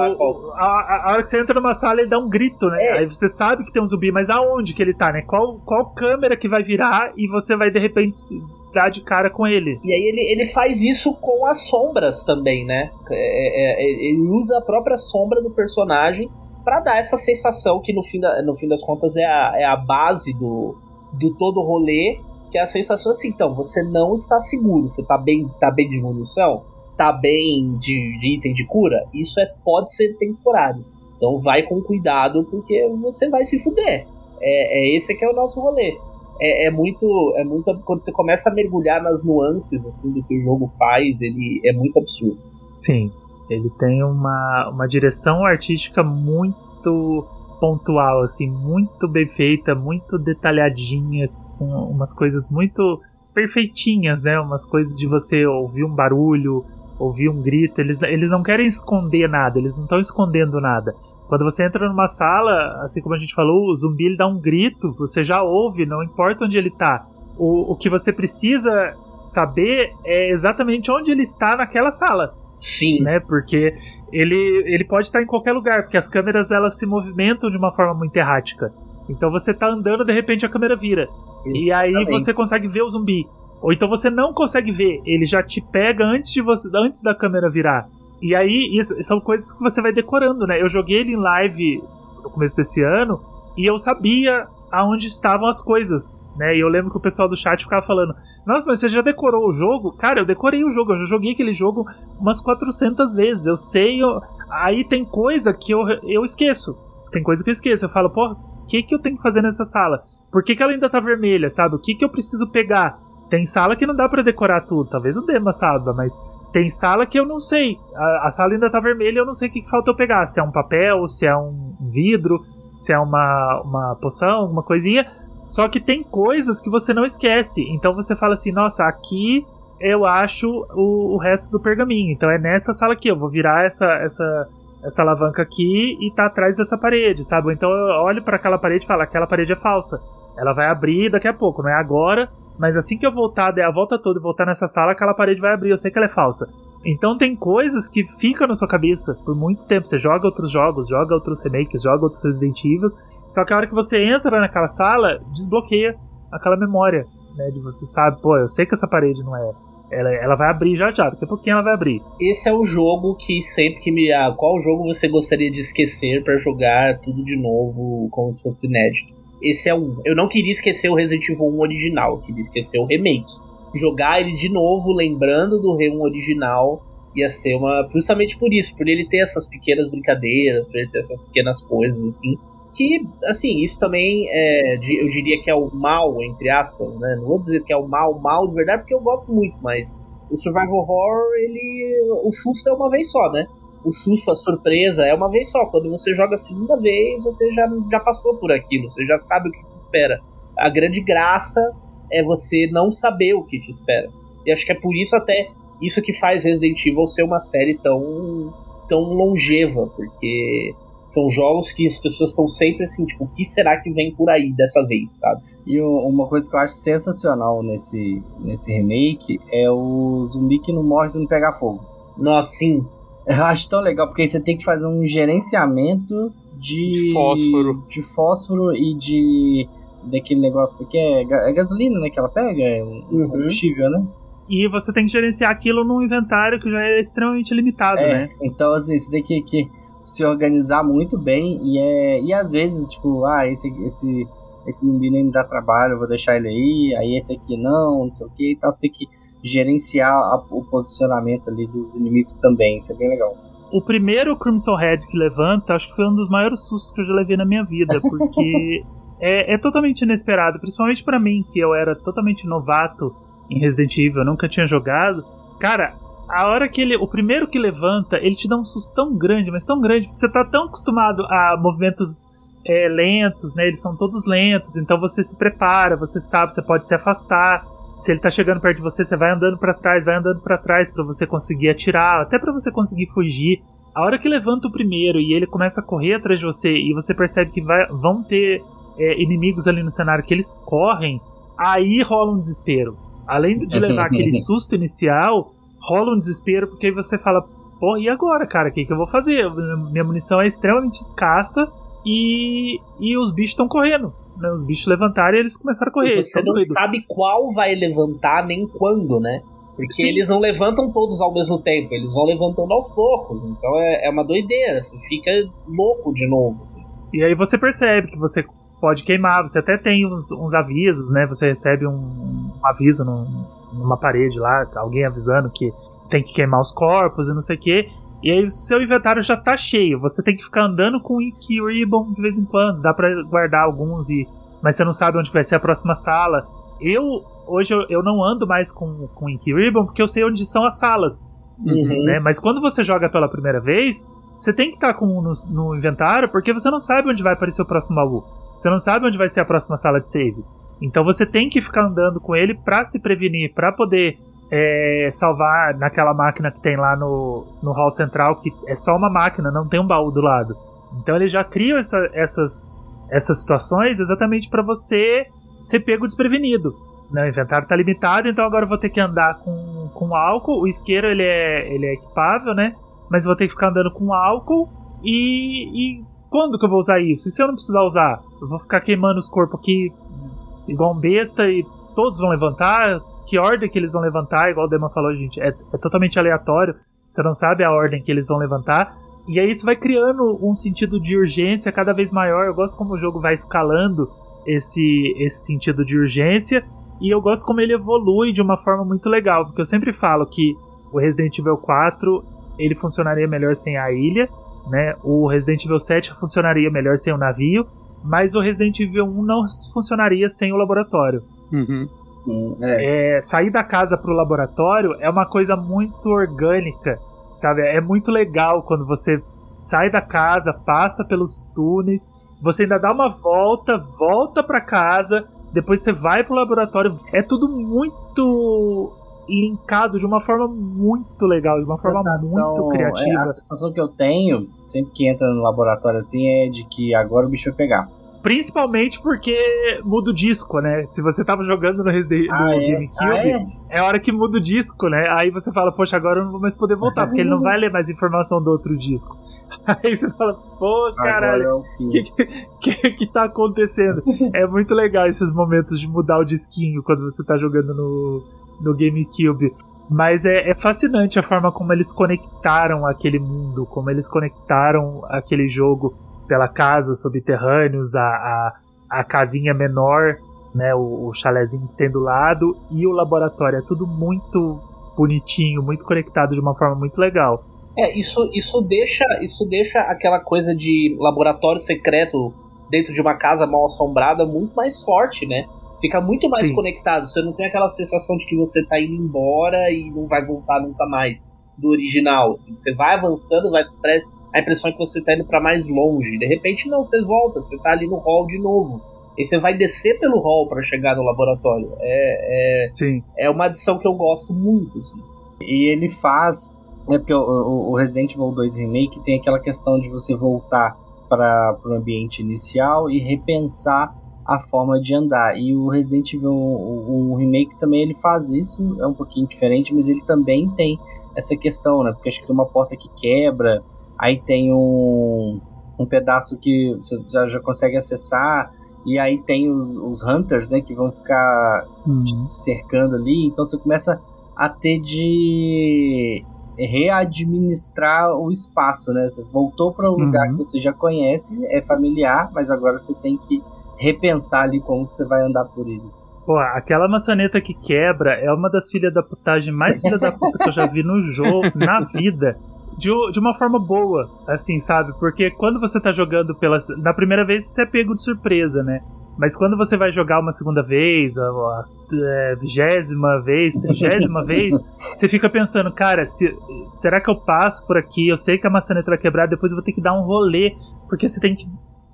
a, a, hora que você entra numa sala ele dá um grito, né? É. Aí você sabe que tem um zumbi, mas aonde que ele tá, né? Qual, qual câmera que vai virar e você vai de repente dar de cara com ele. E aí ele, ele faz isso com as sombras também, né? É, é, é ele usa a própria sombra do personagem para dar essa sensação que no fim, da, no fim das contas é a, é a base do, do todo o rolê, que é a sensação assim, então, você não está seguro, você tá bem, tá bem de munição, tá bem de, de item de cura, isso é, pode ser temporário. Então vai com cuidado, porque você vai se fuder. É, é esse que é o nosso rolê é, é, muito. É muito. Quando você começa a mergulhar nas nuances assim, do que o jogo faz, ele é muito absurdo. Sim. Ele tem uma, uma direção artística muito pontual, assim, muito bem feita, muito detalhadinha, com umas coisas muito perfeitinhas, né? Umas coisas de você ouvir um barulho, ouvir um grito. Eles, eles não querem esconder nada, eles não estão escondendo nada. Quando você entra numa sala, assim como a gente falou, o zumbi ele dá um grito, você já ouve, não importa onde ele tá. O, o que você precisa saber é exatamente onde ele está naquela sala. Sim. Né? Porque ele, ele pode estar em qualquer lugar, porque as câmeras elas se movimentam de uma forma muito errática. Então você tá andando, de repente a câmera vira. Exatamente. E aí você consegue ver o zumbi. Ou então você não consegue ver, ele já te pega antes de você antes da câmera virar. E aí, isso, são coisas que você vai decorando, né? Eu joguei ele em live no começo desse ano e eu sabia aonde estavam as coisas, né? E eu lembro que o pessoal do chat ficava falando: Nossa, mas você já decorou o jogo? Cara, eu decorei o jogo, eu já joguei aquele jogo umas 400 vezes. Eu sei. Eu... Aí tem coisa que eu, eu esqueço. Tem coisa que eu esqueço. Eu falo, pô, o que, que eu tenho que fazer nessa sala? Por que, que ela ainda tá vermelha, sabe? O que, que eu preciso pegar? Tem sala que não dá para decorar tudo. Talvez o Dema saiba, mas tem sala que eu não sei. A, a sala ainda tá vermelha eu não sei o que, que falta eu pegar. Se é um papel, se é um vidro, se é uma, uma poção, alguma coisinha. Só que tem coisas que você não esquece. Então você fala assim, nossa, aqui eu acho o, o resto do pergaminho. Então é nessa sala aqui, eu vou virar essa, essa, essa alavanca aqui e tá atrás dessa parede, sabe? Então eu olho para aquela parede e falo, aquela parede é falsa. Ela vai abrir daqui a pouco, não é agora, mas assim que eu voltar, der a volta toda e voltar nessa sala, aquela parede vai abrir. Eu sei que ela é falsa. Então tem coisas que ficam na sua cabeça por muito tempo. Você joga outros jogos, joga outros remakes, joga outros Resident Evil. Só que a hora que você entra naquela sala, desbloqueia aquela memória, né? De você sabe, pô, eu sei que essa parede não é. Ela, ela vai abrir já já, daqui a pouquinho ela vai abrir. Esse é o jogo que sempre que me. Ah, qual jogo você gostaria de esquecer para jogar tudo de novo, como se fosse inédito? Esse é um. Eu não queria esquecer o Resident Evil 1 original, eu queria esquecer o remake. Jogar ele de novo, lembrando do R1 original, ia ser uma. Justamente por isso, por ele ter essas pequenas brincadeiras, por ele ter essas pequenas coisas, assim. Que, assim, isso também é, eu diria que é o mal, entre aspas, né? Não vou dizer que é o mal, mal de verdade, porque eu gosto muito, mas o Survival Horror, ele. O susto é uma vez só, né? o susto, a surpresa é uma vez só. Quando você joga a segunda vez, você já, já passou por aquilo, você já sabe o que te espera. A grande graça é você não saber o que te espera. E acho que é por isso até isso que faz Resident Evil ser uma série tão, tão longeva, porque são jogos que as pessoas estão sempre assim, tipo, o que será que vem por aí dessa vez, sabe? E uma coisa que eu acho sensacional nesse, nesse remake é o zumbi que não morre se não pegar fogo. Nossa, sim. Eu acho tão legal, porque aí você tem que fazer um gerenciamento de fósforo, de fósforo e de daquele negócio porque é, é gasolina, né, que ela pega, é um uhum. combustível, né? E você tem que gerenciar aquilo num inventário que já é extremamente limitado, é, né? Então, assim, você tem que, que se organizar muito bem e é e às vezes, tipo, ah, esse esse esse zumbi nem me dá trabalho, eu vou deixar ele aí, aí esse aqui não, não sei o que, então você tem que gerenciar a- o posicionamento ali dos inimigos também, isso é bem legal. O primeiro Crimson Head que levanta, acho que foi um dos maiores sustos que eu já levei na minha vida, porque é, é totalmente inesperado, principalmente pra mim, que eu era totalmente novato em Resident Evil, eu nunca tinha jogado. Cara, a hora que ele. O primeiro que levanta, ele te dá um susto tão grande, mas tão grande, porque você tá tão acostumado a movimentos é, lentos, né? Eles são todos lentos, então você se prepara, você sabe, você pode se afastar. Se ele tá chegando perto de você, você vai andando pra trás, vai andando pra trás pra você conseguir atirar, até pra você conseguir fugir. A hora que levanta o primeiro e ele começa a correr atrás de você e você percebe que vai- vão ter é, inimigos ali no cenário que eles correm, aí rola um desespero. Além de levar aquele susto inicial, rola um desespero porque aí você fala: Pô, e agora, cara? O que, que eu vou fazer? Minha munição é extremamente escassa e, e os bichos estão correndo. né? Os bichos levantaram e eles começaram a correr. E você não doidos. sabe qual vai levantar nem quando, né? Porque Sim. eles não levantam todos ao mesmo tempo, eles vão levantando aos poucos. Então é, é uma doideira, você fica louco de novo. Assim. E aí você percebe que você pode queimar, você até tem uns, uns avisos, né? Você recebe um, um aviso num- numa parede lá, alguém avisando que tem que queimar os corpos e não sei o quê. E aí seu inventário já tá cheio. Você tem que ficar andando com o Ribbon de vez em quando. Dá pra guardar alguns, e mas você não sabe onde vai ser a próxima sala. Eu, hoje, eu, eu não ando mais com, com Ink Ribbon porque eu sei onde são as salas Uhum. né? Mas quando você joga pela primeira vez, você tem que estar com um no, no inventário, porque você não sabe onde vai aparecer o próximo baú. Você não sabe onde vai ser a próxima sala de save. Então você tem que ficar andando com ele pra se prevenir, pra poder é, salvar naquela máquina que tem lá no, no hall central, que é só uma máquina, não tem um baú do lado. Então eles já criam essa- essas, essas situações exatamente pra você ser pego desprevenido. Né, o inventário tá limitado, então agora vou ter que andar com, com álcool. O isqueiro ele é, ele é equipável, né? Mas vou ter que ficar andando com álcool. E, e quando que eu vou usar isso? E se eu não precisar usar? Eu vou ficar queimando os corpos aqui igual um besta e todos vão levantar? Que ordem que eles vão levantar? Igual o Dema falou, gente, é, é totalmente aleatório. Você não sabe a ordem que eles vão levantar. E aí isso vai criando um sentido de urgência cada vez maior. Eu gosto como o jogo vai escalando esse, esse sentido de urgência. E eu gosto como ele evolui de uma forma muito legal. Porque eu sempre falo que o Resident Evil 4 ele funcionaria melhor sem a ilha. Né? O Resident Evil 7 funcionaria melhor sem o navio. Mas o Resident Evil 1 não funcionaria sem o laboratório. Uhum. Hum, é. É, sair da casa pro laboratório é uma coisa muito orgânica, sabe? É muito legal quando você sai da casa, passa pelos túneis, você ainda dá uma volta, volta pra casa, depois você vai pro laboratório. É tudo muito linkado de uma forma muito legal, de uma forma muito é, criativa. a sensação que eu tenho, sempre que entra no laboratório assim, é de que agora o bicho vai pegar. Principalmente porque muda o disco, né? Se você tava jogando no, Resident, no Ah, é? GameCube, Ah, é? é a hora que muda o disco, né? Aí você fala, poxa, agora eu não vou mais poder voltar, porque ele não vai ler mais informação do outro disco. Aí você fala, pô, caralho, é o que, que, que, que tá acontecendo? É muito legal esses momentos de mudar o disquinho quando você tá jogando no, no GameCube. Mas é, é fascinante a forma como eles conectaram aquele mundo, como eles conectaram aquele jogo pela casa, subterrâneos, a, a, a casinha menor, né, o, o chalezinho que tem do lado e o laboratório. É tudo muito bonitinho, muito conectado de uma forma muito legal. É, isso, isso, deixa, isso deixa aquela coisa de laboratório secreto dentro de uma casa mal assombrada muito mais forte, né? Fica muito mais Sim. conectado. Você não tem aquela sensação de que você tá indo embora e não vai voltar nunca mais do original. assim. Você vai avançando, vai a impressão é que você tá indo pra mais longe. De repente, não, você volta, você tá ali no hall de novo. E você vai descer pelo hall pra chegar no laboratório. É, é, Sim. é uma adição que eu gosto muito. Assim. E ele faz, né, porque o, o- o Resident Evil 2 Remake tem aquela questão de você voltar para o ambiente inicial e repensar a forma de andar. E o Resident Evil o, o Remake também ele faz isso, é um pouquinho diferente, mas ele também tem essa questão, né? Porque acho que tem uma porta que quebra, aí tem um, um pedaço que você já, já consegue acessar, e aí tem os, os Hunters, né, que vão ficar te cercando ali, então você começa a ter de readministrar o espaço, né? Você voltou para um lugar Uhum. que você já conhece, é familiar, mas agora você tem que repensar ali como que você vai andar por ele. Pô, aquela maçaneta que quebra é uma das filhas da putagem mais filha da puta que eu já vi no jogo, na vida. De, de uma forma boa, assim, sabe? Porque quando você tá jogando pela. Na primeira vez você é pego de surpresa, né? Mas quando você vai jogar uma segunda vez, a, é, vigésima vez, trigésima vez, você fica pensando, cara, se, será que eu passo por aqui? Eu sei que a maçaneta vai quebrar, depois eu vou ter que dar um rolê, porque você tem que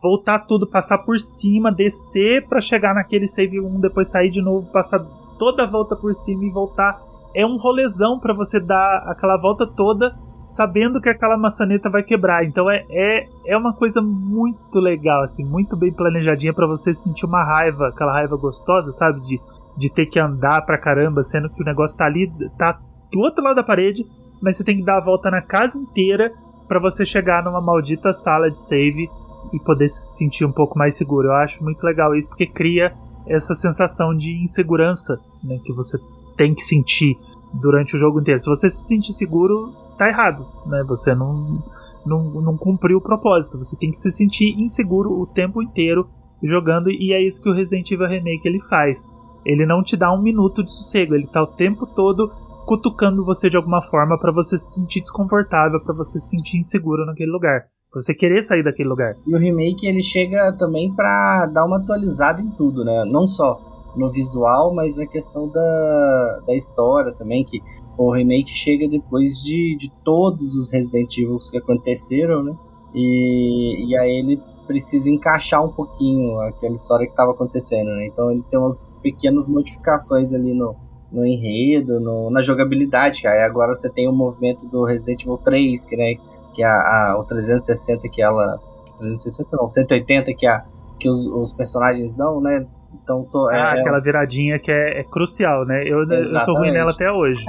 voltar tudo, passar por cima, descer para chegar naquele save 1, depois sair de novo, passar toda a volta por cima e voltar. É um rolezão para você dar aquela volta toda sabendo que aquela maçaneta vai quebrar. Então é, é, é uma coisa muito legal, assim, muito bem planejadinha para você sentir uma raiva, aquela raiva gostosa, sabe? De, de ter que andar pra caramba, sendo que o negócio tá ali, tá do outro lado da parede, mas você tem que dar a volta na casa inteira para você chegar numa maldita sala de save e poder se sentir um pouco mais seguro. Eu acho muito legal isso porque cria essa sensação de insegurança né, que você tem que sentir durante o jogo inteiro. Se você se sentir seguro, tá errado, né? Você não, não, não cumpriu o propósito. Você tem que se sentir inseguro o tempo inteiro jogando e é isso que o Resident Evil Remake ele faz. Ele não te dá um minuto de sossego, ele tá o tempo todo cutucando você de alguma forma para você se sentir desconfortável, para você se sentir inseguro naquele lugar. Você querer sair daquele lugar. E o remake ele chega também para dar uma atualizada em tudo, né? Não só no visual, mas na questão da, da história também, que o remake chega depois de, de todos os Resident Evil que aconteceram, né? E, e aí ele precisa encaixar um pouquinho aquela história que estava acontecendo, né? Então ele tem umas pequenas modificações ali no, no enredo, no, na jogabilidade, aí agora você tem o movimento do Resident Evil 3, que, né, que a, a, o 360 que ela... 360 não, 180 que, a, que os, os personagens dão, né? Então, tô, é, ah, aquela viradinha que é, é crucial, né? Eu, eu, sou ruim nela até hoje.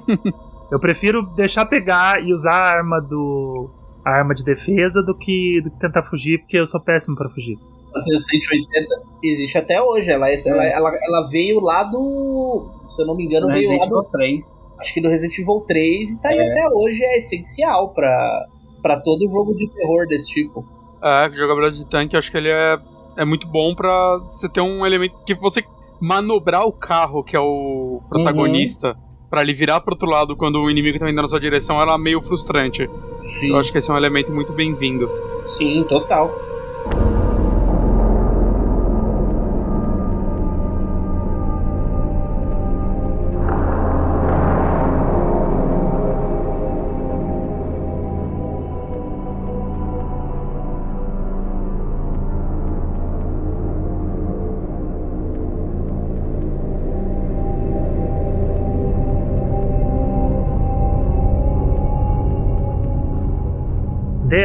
eu prefiro deixar pegar e usar a arma do. a arma de defesa do que, do que tentar fugir, porque eu sou péssimo para fugir. A 180 existe até hoje. Ela, é. ela, ela, ela, veio lá do. Se eu não me engano, no veio Resident lá do 3. Acho que do Resident Evil 3 e tá aí É. até hoje. É essencial pra, pra todo jogo de terror desse tipo. É, jogabilidade de tanque, eu acho que ele é, é muito bom pra você ter um elemento que você manobrar o carro, que é o protagonista, pra ele virar pro outro lado quando o inimigo tá indo na sua direção, ela é meio frustrante. Sim, Eu acho que esse é um elemento muito bem-vindo. sim, total.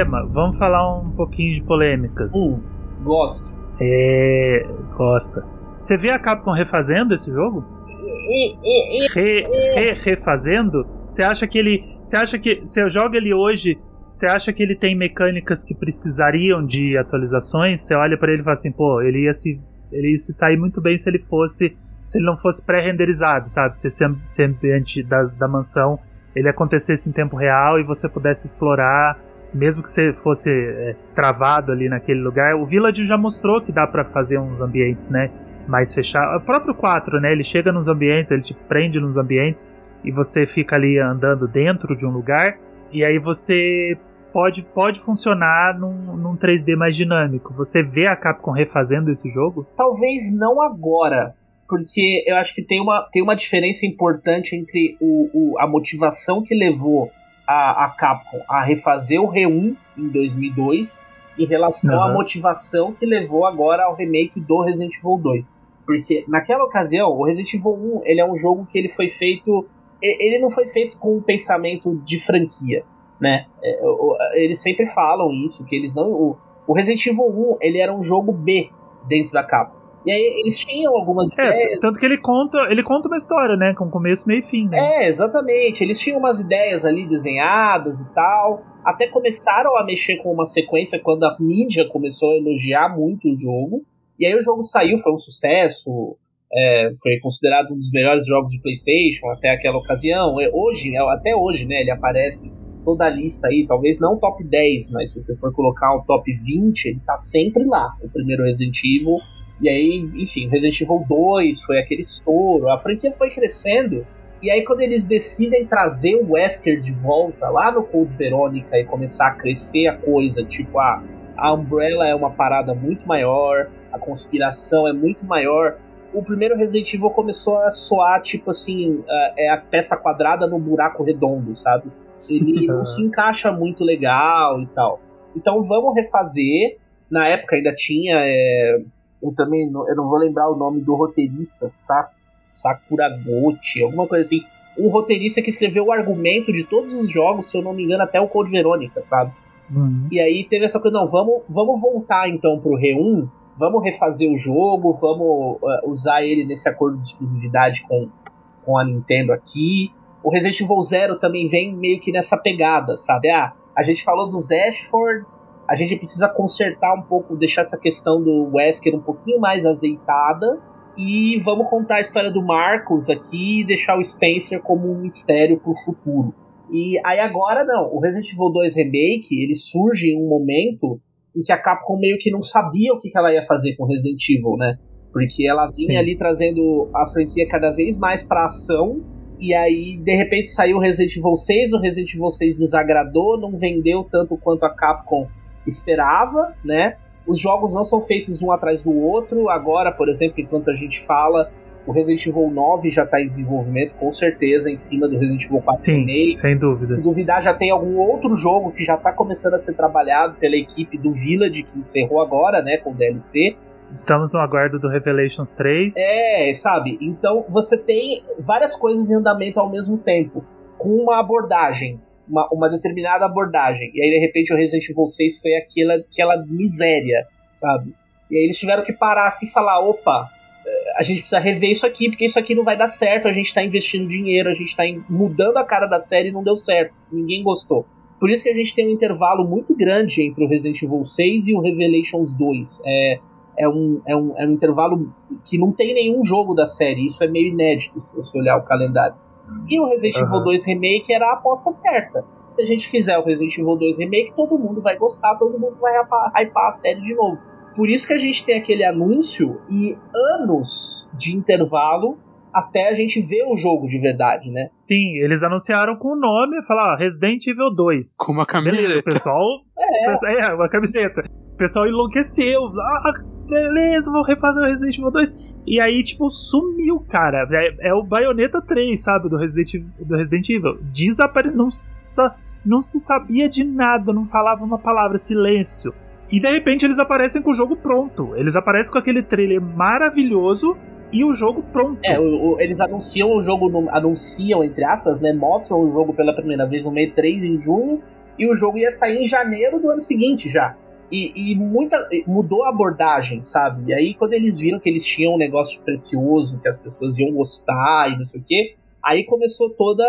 Vamos falar um pouquinho de polêmicas. Hum, gosto. É. Gosta. Você vê a Capcom refazendo esse jogo? Re, re- refazendo? Você acha que ele. Você acha que. Você joga ele hoje. Você acha que ele tem mecânicas que precisariam de atualizações? Você olha pra ele e fala assim, pô, ele ia se. Ele ia se sair muito bem se ele fosse. Se ele não fosse pré-renderizado, sabe? Se esse ambiente da, da mansão ele acontecesse em tempo real e você pudesse explorar mesmo que você fosse é, travado ali naquele lugar, o Village já mostrou que dá pra fazer uns ambientes, né, mais fechados. O próprio 4, né, ele chega nos ambientes, ele te prende nos ambientes e você fica ali andando dentro de um lugar e aí você pode, pode funcionar num, num 3D mais dinâmico. Você vê a Capcom refazendo esse jogo? Talvez não agora, porque eu acho que tem uma, tem uma diferença importante entre o, o- a motivação que levou a, a Capcom a refazer o Re1 em 2002 em relação à Aham. motivação que levou agora ao remake do Resident Evil 2. Porque naquela ocasião, o Resident Evil 1 ele é um jogo que ele foi feito. Ele não foi feito com um pensamento de franquia, né? É, Eles sempre falam isso, que eles não. O, o Resident Evil 1 ele era um jogo B dentro da Capcom. E aí eles tinham algumas ideias. É, tanto que ele conta, ele conta uma história, né, com começo, meio e fim, né? É, exatamente. Eles tinham umas ideias ali desenhadas e tal. Até começaram a mexer com uma sequência quando a mídia começou a elogiar muito o jogo. E aí o jogo saiu, foi um sucesso. é, foi considerado um dos melhores jogos de PlayStation até aquela ocasião. É, Hoje, até hoje, né? Ele aparece toda a lista aí, talvez não top 10, mas se você for colocar o top 20, ele tá sempre lá, o primeiro Resident Evil. E aí, enfim, Resident Evil 2 foi aquele estouro, a franquia foi crescendo. E aí, quando eles decidem trazer o Wesker de volta lá no Code Verônica e começar a crescer a coisa, tipo, a, a Umbrella é uma parada muito maior, a conspiração é muito maior. O primeiro Resident Evil começou a soar, tipo assim, é a peça quadrada no buraco redondo, sabe? Ele não se encaixa muito legal e tal. Então vamos refazer. Na época ainda tinha. É, eu também não, eu não vou lembrar o nome do roteirista, Sa Sakuragochi, alguma coisa assim. Um roteirista que escreveu o argumento de todos os jogos, se eu não me engano, até o Code Verônica, sabe? Uhum. E aí teve essa coisa, não, vamos, vamos voltar então pro R1, vamos refazer o jogo, vamos uh, usar ele nesse acordo de exclusividade com, com a Nintendo aqui. O Resident Evil Zero também vem meio que nessa pegada, sabe? Ah, a gente falou dos Ashfords, a gente precisa consertar um pouco, deixar essa questão do Wesker um pouquinho mais azeitada. E vamos contar a história do Marcos aqui e deixar o Spencer como um mistério pro futuro. E aí agora não, o Resident Evil 2 Remake, ele surge em um momento em que a Capcom meio que não sabia o que ela ia fazer com Resident Evil, né? Porque ela vinha Sim. ali trazendo a franquia cada vez mais pra ação e aí, de repente, saiu o Resident Evil 6, o Resident Evil 6 desagradou, não vendeu tanto quanto a Capcom esperava, né? Os jogos não são feitos um atrás do outro. Agora, por exemplo, enquanto a gente fala, o Resident Evil 9 já está em desenvolvimento, com certeza, em cima do Resident Evil 4 Sim, Remake. sem dúvida. Se duvidar, já tem algum outro jogo que já está começando a ser trabalhado pela equipe do Village, que encerrou agora, né, com o DLC. Estamos no aguardo do Revelations 3. É, sabe? Então você tem várias coisas em andamento ao mesmo tempo, com uma abordagem, uma, uma determinada abordagem. E aí, de repente, o Resident Evil 6 foi aquela, aquela miséria, sabe? E aí eles tiveram que parar assim e falar: opa, eh, a gente precisa rever isso aqui, porque isso aqui não vai dar certo, a gente tá investindo dinheiro, a gente tá mudando a cara da série e não deu certo. Ninguém gostou. Por isso que a gente tem um intervalo muito grande entre o Resident Evil 6 e o Revelations 2. É, é um, é, um, é um intervalo que não tem nenhum jogo da série. Isso é meio inédito se você olhar o calendário. E o Resident. Evil 2 Remake era a aposta certa. Se a gente fizer o Resident Evil 2 Remake, todo mundo vai gostar, todo mundo vai hypar, a série de novo. Por isso que a gente tem aquele anúncio e anos de intervalo até a gente ver o jogo de verdade, né? Sim, eles anunciaram com o nome e falaram, ó, Resident Evil 2. Com uma Beleza, o camiseta. pessoal. É. é, uma camiseta. O pessoal enlouqueceu. Ah, beleza, vou refazer o Resident Evil 2. E aí, tipo, sumiu, cara. É, é o Bayonetta 3, sabe? Do Resident, do Resident Evil. Desapare... Não, sa... não se sabia de nada, não falava uma palavra, silêncio. E de repente eles aparecem com o jogo pronto. Eles aparecem com aquele trailer maravilhoso e o jogo pronto. É, o- o- eles anunciam o jogo, no- anunciam, entre aspas, né? Mostram o jogo pela primeira vez no mês 3 em junho, e o jogo ia sair em janeiro do ano seguinte já. E, e muita, mudou a abordagem, sabe? E aí, quando eles viram que eles tinham um negócio precioso, que as pessoas iam gostar e não sei o quê, aí começou toda,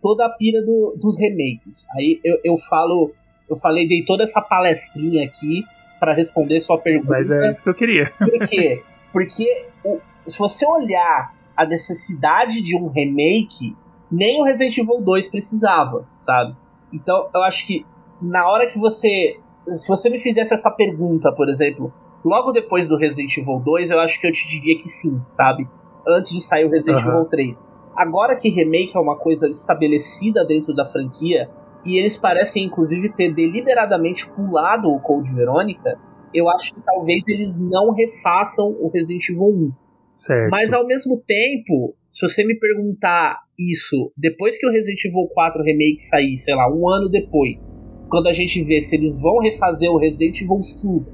toda a pira do- dos remakes. Aí eu, eu falo, eu falei, dei toda essa palestrinha aqui para responder sua pergunta. Mas é isso que eu queria. Por quê? Porque o- se você olhar a necessidade de um remake, nem o Resident Evil 2 precisava, sabe? Então eu acho que na hora que você. Se você me fizesse essa pergunta, por exemplo, logo depois do Resident Evil 2, eu acho que eu te diria que sim, sabe? Antes de sair o Resident Aham. Evil 3. Agora que remake é uma coisa estabelecida dentro da franquia, e eles parecem inclusive ter deliberadamente pulado o Code Verônica, eu acho que talvez eles não refaçam o Resident Evil 1. Certo. Mas ao mesmo tempo, se você me perguntar isso depois que o Resident Evil 4 Remake sair, sei lá, um ano depois, quando a gente vê se eles vão refazer o Resident Evil 5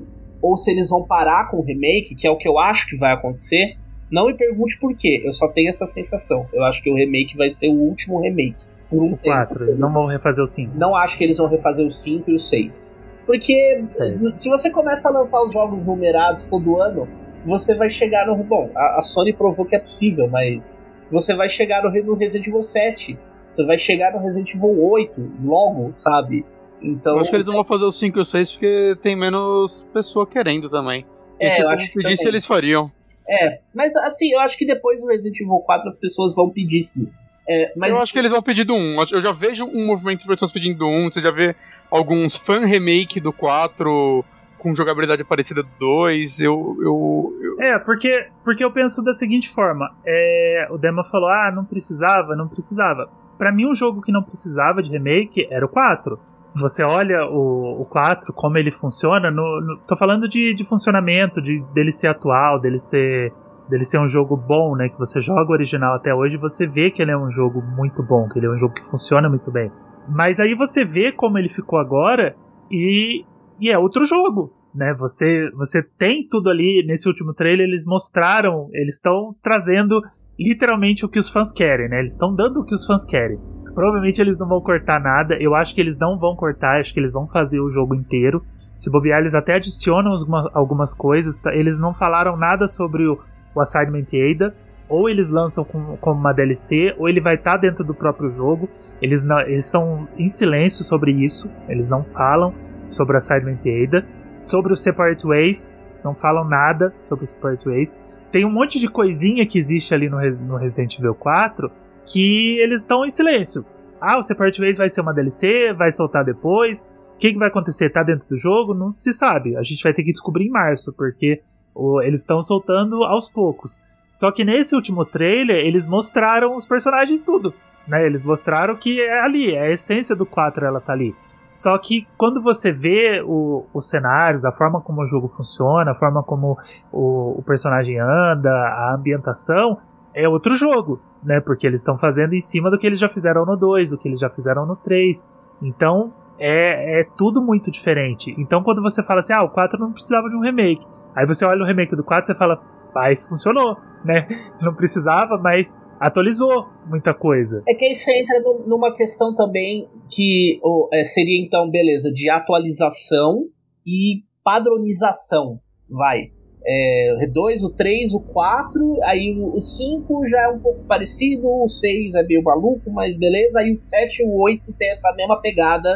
ou se eles vão parar com o remake, que é o que eu acho que vai acontecer, não me pergunte por quê, eu só tenho essa sensação. Eu acho que o remake vai ser o último remake. Por um O 4, tempo. eles não vão refazer o 5. Não acho que eles vão refazer o 5 e o 6. Porque Certo. se você começa a lançar os jogos numerados todo ano, você vai chegar no. Bom, a, Sony provou que é possível, mas você vai chegar no, no Resident Evil 7. Você vai chegar no Resident Evil 8 logo, sabe? Então. Eu acho que eles não vão fazer o 5 e o 6 porque tem menos pessoa querendo também. E É, se eu acho que pedisse, eles fariam. É, mas assim, eu acho que depois do Resident Evil 4 as pessoas vão pedir sim. É, mas Eu acho que eles vão pedir do 1. Eu já vejo um movimento de pessoas pedindo do 1. Você já vê alguns fan remake do 4 com jogabilidade parecida do 2. Eu. eu, eu- É, porque, porque eu penso da seguinte forma: é, o Dema falou, ah, não precisava, não precisava. Pra mim, um jogo que não precisava de remake era o 4. Você olha o, o 4, como ele funciona, no, no- tô falando de, de funcionamento, de, dele ser atual, dele ser, dele ser um jogo bom, né? Que você joga o original até hoje, você vê que ele é um jogo muito bom, que ele é um jogo que funciona muito bem. Mas aí você vê como ele ficou agora e, e é outro jogo, né? Você, você tem tudo ali nesse último trailer, eles mostraram, eles estão trazendo literalmente o que os fãs querem, né? Eles estão dando o que os fãs querem. Provavelmente eles não vão cortar nada, eu acho que eles não vão cortar, acho que eles vão fazer o jogo inteiro. Se bobear, eles até adicionam alguma- algumas coisas, tá? eles não falaram nada sobre o, o Assignment Ada, ou eles lançam com- como uma DLC, ou ele vai estar dentro do próprio jogo. Eles não, eles estão em silêncio sobre isso, eles não falam sobre Assignment Ada. Sobre o Separate Ways, não falam nada sobre o Separate Ways. Tem um monte de coisinha que existe ali no, no Resident Evil 4 que eles estão em silêncio. Ah, o Separate Ways vai ser uma DLC, vai soltar depois. O que, que vai acontecer? Tá dentro do jogo? Não se sabe. A gente vai ter que descobrir em março, porque o- eles estão soltando aos poucos. Só que nesse último trailer, eles mostraram os personagens tudo. Né? Eles mostraram que é ali, é a essência do 4 ela tá ali. Só que quando você vê o- os cenários, a forma como o jogo funciona, a forma como o, o personagem anda, a ambientação, é outro jogo, né? Porque eles estão fazendo em cima do que eles já fizeram no 2, do que eles já fizeram no 3. Então é, é tudo muito diferente. Então quando você fala assim, ah, o 4 não precisava de um remake. Aí você olha o remake do 4 e fala, mas funcionou, né? Não precisava, mas atualizou muita coisa. É que aí você entra nu- numa questão também que ô, é, seria então, beleza, de atualização e padronização. Vai. É, o 2, o 3, o 4, aí o 5 já é um pouco parecido, o 6 é meio maluco, mas beleza, aí o 7 e o 8 tem essa mesma pegada.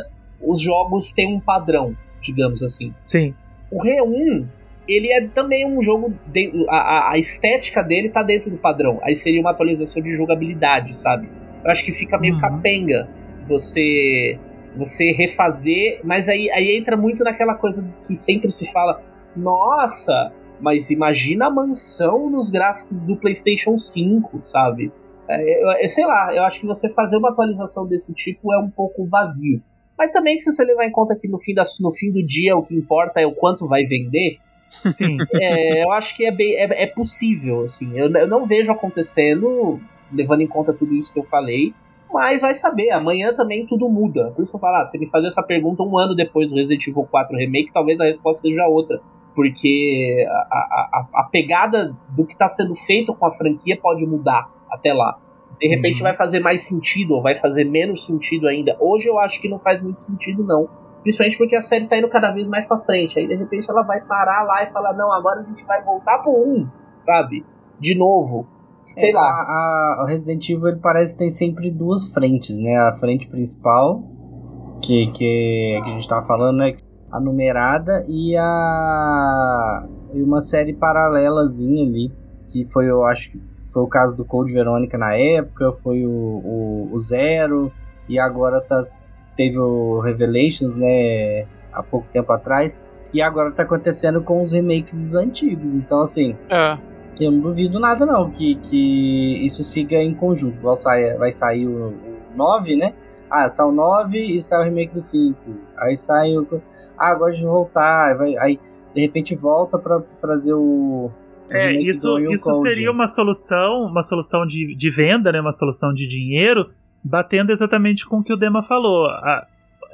Os jogos têm um padrão, digamos assim. Sim. O Re1, ele é também um jogo. de- a, a- a estética dele tá dentro do padrão. Aí seria uma atualização de jogabilidade, sabe? Eu acho que fica meio Uhum. capenga você você refazer, mas aí, aí entra muito naquela coisa que sempre se fala: nossa, mas imagina a mansão nos gráficos do PlayStation 5, sabe? É, eu, eu sei lá, eu acho que você fazer uma atualização desse tipo é um pouco vazio. Mas também, se você levar em conta que no fim, da, no fim do dia o que importa é o quanto vai vender, Sim. é, eu acho que é, bem, é, é possível, assim. Eu, eu não vejo acontecendo, levando em conta tudo isso que eu falei, mas vai saber, amanhã também tudo muda. Por isso que eu falo, ah, se ele fazer essa pergunta um ano depois do Resident Evil 4 Remake, talvez a resposta seja outra. Porque a, a, a- pegada do que está sendo feito com a franquia pode mudar até lá. De repente Uhum. vai fazer mais sentido, ou vai fazer menos sentido ainda. Hoje eu acho que não faz muito sentido, não. Principalmente porque a série tá indo cada vez mais pra frente. Aí de repente ela vai parar lá e falar: não, agora a gente vai voltar pro 1, sabe? De novo. Sei É, lá. A, a- o Resident Evil ele parece que tem sempre duas frentes, né? A frente principal, que, que, que a gente tava falando, né? A numerada e a. E uma série paralelazinha ali. Que foi, eu acho que foi o caso do Code Verônica na época, foi o, o, o Zero, e agora tá, teve o Revelations, né? Há pouco tempo atrás. E agora tá acontecendo com os remakes dos antigos. Então, assim, É. eu não duvido nada não que, que isso siga em conjunto. Igual sai, vai sair o, o 9, né? Ah, sai o 9 e sai o remake do 5. Aí sai o. Ah, agora de voltar. Vai, aí de repente volta pra trazer o. É, isso, isso seria uma solução, uma solução de, de venda, né? Uma solução de dinheiro, batendo exatamente com o que o Dema falou. A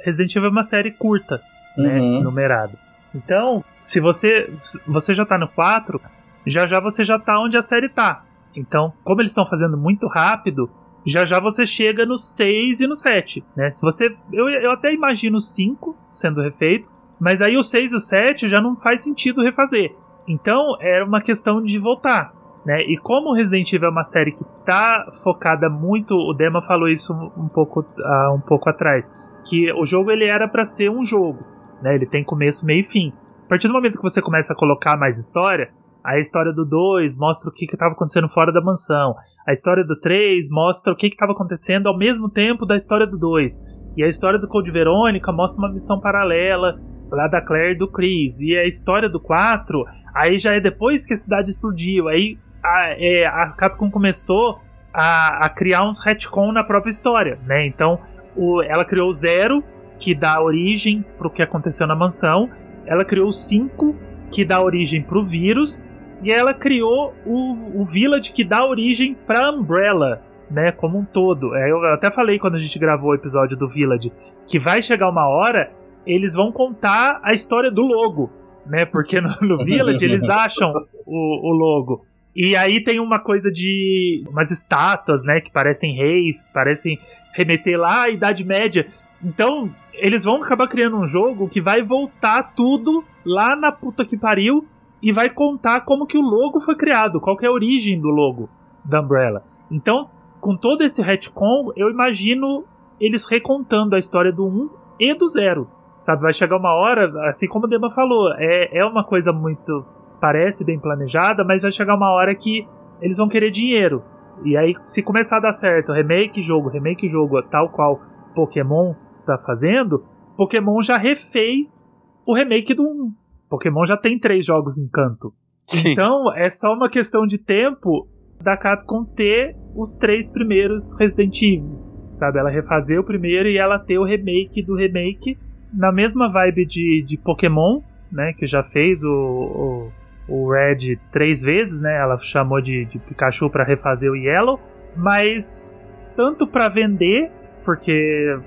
Resident Evil é uma série curta, né? Uhum. Numerada. Então, se você você já tá no 4, já já você já tá onde a série tá. Então, como eles estão fazendo muito rápido, já já você chega no 6 e no 7, né? Se você eu, eu até imagino o 5 sendo refeito, mas aí o 6 e o 7 já não faz sentido refazer. Então, era uma questão de voltar. Né? E como Resident Evil é uma série que tá focada muito, o Dema falou isso um pouco, ah, um pouco atrás, que o jogo ele era para ser um jogo, né? Ele tem começo, meio e fim. A partir do momento que você começa a colocar mais história, A história do 2 mostra o que estava acontecendo fora da mansão. A história do 3 mostra o que estava acontecendo ao mesmo tempo da história do 2. E a história do Code Verônica mostra uma missão paralela lá da Claire e do Chris. E a história do 4, aí já é depois que a cidade explodiu. Aí a, é, a Capcom começou a, a, criar uns retcon na própria história, né? Então o, ela criou o Zero, que dá origem para o que aconteceu na mansão. Ela criou o 5, que dá origem para o vírus e ela criou o, o Village que dá origem pra Umbrella, né, como um todo. É, eu até falei quando a gente gravou o episódio do Village que vai chegar uma hora eles vão contar a história do logo, né? Porque no, no Village eles acham o, o, logo. E aí tem uma coisa de umas estátuas, né, que parecem reis, que parecem remeter lá à Idade Média. Então, eles vão acabar criando um jogo que vai voltar tudo lá na puta que pariu e vai contar como que o logo foi criado, qual que é a origem do logo da Umbrella. Então, com todo esse retcon, eu imagino eles recontando a história do 1 e do 0. Sabe, vai chegar uma hora, assim como o Dema falou, é, é uma coisa muito. parece bem planejada, mas vai chegar uma hora que eles vão querer dinheiro. E aí, se começar a dar certo, remake jogo, remake jogo, tal qual Pokémon tá fazendo, Pokémon já refez o remake do 1. Pokémon já tem três jogos em canto. Sim. Então é só uma questão de tempo da Capcom ter os três primeiros Resident Evil. Sabe? Ela refazer o primeiro e ela ter o remake do remake na mesma vibe de, de Pokémon, né? Que já fez o, o, o Red três vezes, né? Ela chamou de, de Pikachu para refazer o Yellow. Mas tanto para vender, porque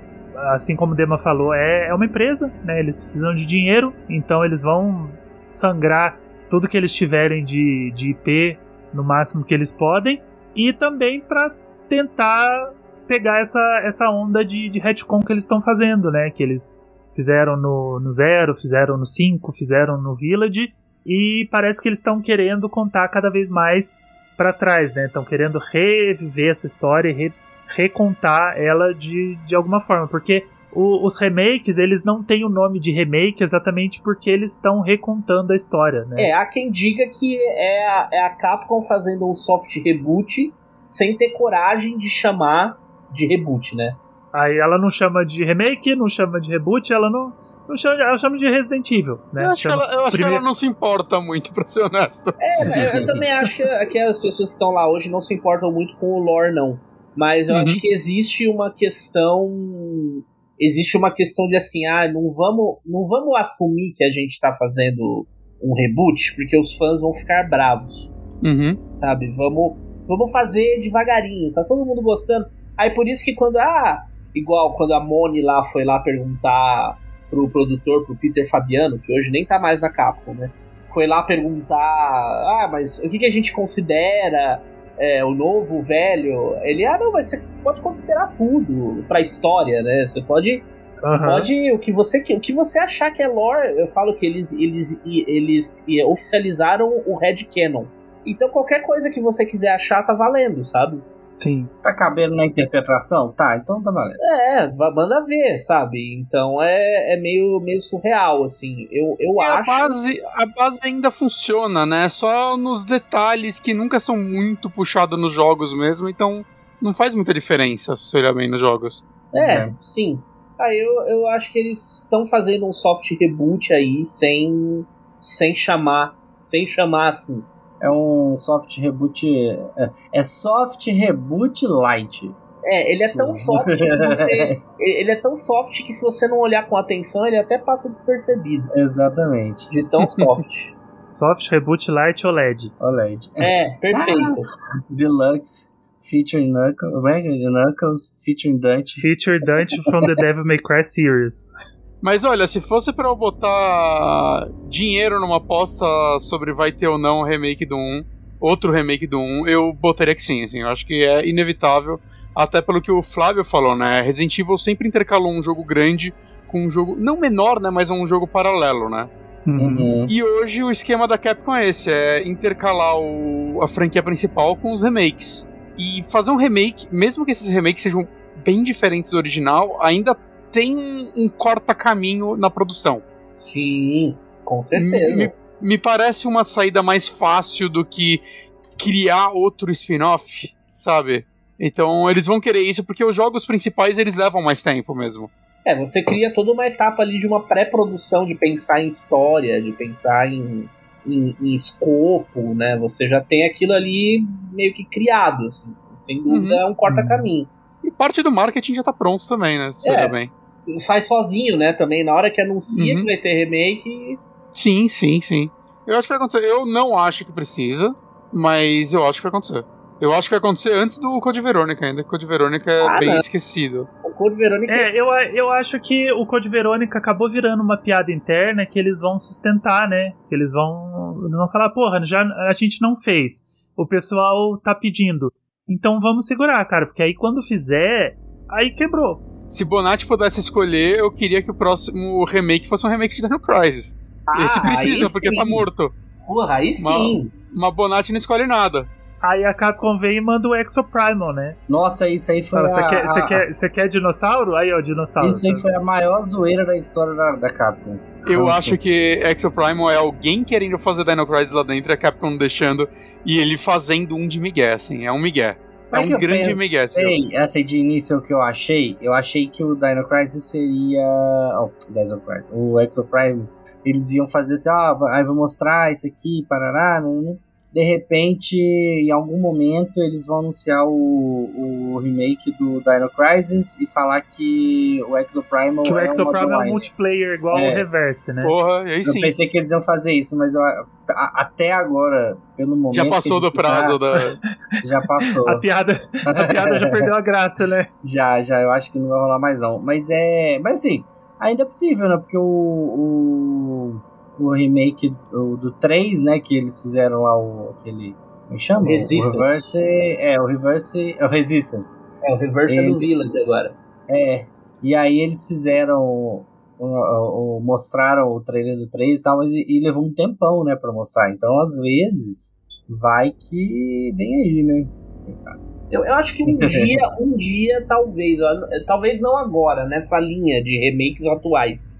assim como o Dema falou, é, é uma empresa, né? Eles precisam de dinheiro, então eles vão sangrar tudo que eles tiverem de, de IP no máximo que eles podem, e também para tentar pegar essa, essa onda de, de retcon que eles estão fazendo, né? Que eles fizeram no, no Zero, fizeram no 5, fizeram no Village, e parece que eles estão querendo contar cada vez mais para trás, né? Estão querendo reviver essa história e re recontar ela de, de alguma forma, porque o, os remakes, eles não têm o nome de remake exatamente porque eles estão recontando a história, né? É, há quem diga que é a, é a Capcom fazendo um soft reboot sem ter coragem de chamar de reboot, né? Aí ela não chama de remake, não chama de reboot, ela não, não chama, ela chama de Resident Evil, né? Eu acho, chama, que, ela, eu acho que ela não se importa muito, pra ser honesto. É, eu, também acho que, que as pessoas que estão lá hoje não se importam muito com o lore, não. Mas eu uhum. acho que existe uma questão. Existe uma questão de assim, ah, não vamos, não vamos assumir que a gente está fazendo um reboot, porque os fãs vão ficar bravos. Uhum. Sabe? Vamos, vamos fazer devagarinho, tá todo mundo gostando. Aí por isso que quando. Ah, igual quando a Moni lá foi lá perguntar pro produtor, pro Peter Fabiano, que hoje nem tá mais na Capcom, né? Foi lá perguntar, ah, mas o que, que a gente considera é, o novo, o velho, ele, ah, não, mas você pode considerar tudo pra história, né? Você pode. Uhum. Pode. O que, você, o que você achar que é lore, eu falo que eles, eles, eles, eles oficializaram o Red Canon. Então qualquer coisa que você quiser achar tá valendo, sabe? Sim. Tá cabendo na interpretação? Tá, então tá valendo. É, manda ver, sabe? Então é, é meio, meio surreal, assim. Eu, eu acho. A base, a base ainda funciona, né? Só nos detalhes que nunca são muito puxados nos jogos mesmo, então não faz muita diferença se você olhar bem nos jogos. É, é. sim. Ah, eu, eu acho que eles estão fazendo um soft reboot aí sem, sem chamar. Sem chamar assim é um soft reboot. É, é soft reboot light. É, ele é tão soft que você. ele é tão soft que se você não olhar com atenção, ele até passa despercebido. Exatamente. De tão soft. soft Reboot Light OLED. OLED. É, perfeito. Deluxe. Featuring Knuckles, é Knuckles, featuring Dante. Featuring Dante from the Devil May Cry series. Mas olha, se fosse para eu botar dinheiro numa aposta sobre vai ter ou não um remake do 1, outro remake do 1, eu botaria que sim, assim, eu acho que é inevitável, até pelo que o Flávio falou, né? Resident Evil sempre intercalou um jogo grande com um jogo, não menor, né, mas um jogo paralelo, né? Uhum. E hoje o esquema da Capcom é esse, é intercalar o, a franquia principal com os remakes. E fazer um remake, mesmo que esses remakes sejam bem diferentes do original, ainda tem um corta-caminho na produção. Sim, com certeza. Me, me parece uma saída mais fácil do que criar outro spin-off, sabe? Então eles vão querer isso porque os jogos principais eles levam mais tempo mesmo. É, você cria toda uma etapa ali de uma pré-produção, de pensar em história, de pensar em, em, em, escopo, né? Você já tem aquilo ali meio que criado, assim. Sem dúvida Uhum. é um corta-caminho. E parte do marketing já tá pronto também, né? Se É. bem. Faz sozinho, né? Também, na hora que anuncia Uhum. que vai ter remake, Sim, sim, sim. Eu acho que vai acontecer. Eu não acho que precisa, mas eu acho que vai acontecer. Eu acho que vai acontecer antes do Code Verônica ainda. que Code Verônica é Ah, bem não. esquecido. o Code Verônica É, eu, eu acho que o Code Verônica acabou virando uma piada interna que eles vão sustentar, né? Que eles vão, eles vão falar, porra, já, a gente não fez. O pessoal tá pedindo. Então vamos segurar, cara, porque aí quando fizer, aí quebrou. Se Bonatti pudesse escolher, eu queria que o próximo remake fosse um remake de Dino Crisis. Esse Ah, precisa, aí porque sim. tá morto. Porra, aí sim. Mas Bonatti não escolhe nada. Aí a Capcom vem e manda o Exoprimal, né? Nossa, isso aí foi Você a, quer, você a- quer, você quer dinossauro? Aí, ó, dinossauro. Isso aí foi a maior zoeira da história da, da Capcom. Eu Nossa. acho que Exoprimal é alguém querendo fazer Dino Crisis lá dentro, a Capcom deixando, e ele fazendo um de Miguel, assim. É um Miguel. É um grande pensei, jogo. Essa aí de início o que eu achei. Eu achei que o Dino Crisis seria. Oh, Dino Crisis. O Exoprime. Eles iam fazer assim, ah, vai- aí vou mostrar isso aqui, parará, né, né. De repente, em algum momento, eles vão anunciar o, o remake do Dino Crisis e falar que o Exoprimal Que o é um Exoprimal é um multiplayer igual É. o Reverse, né? Porra, aí Eu sim. pensei que eles iam fazer isso, mas eu- a- até agora, pelo momento. Já passou do gente prazo tá, da. Já passou. A piada, a piada já perdeu a graça, né? Já, já, eu acho que não vai rolar mais não. Mas é. Mas assim, ainda é possível, né? Porque o. O, o remake do, do 3, né? Que eles fizeram lá o. aquele. Como é que chama? Resistance. O Reverse. É, o Reverse. É o Resistance. É, o reverse é do Ele- Village agora. É. E aí eles fizeram. o- o- mostraram o trailer do 3 e tal, mas e, e levou um tempão, né, pra mostrar. Então, às vezes, vai que vem aí, né? Quem sabe? Eu, eu acho que um dia, um dia, talvez, ó, talvez não agora, nessa linha de remakes atuais.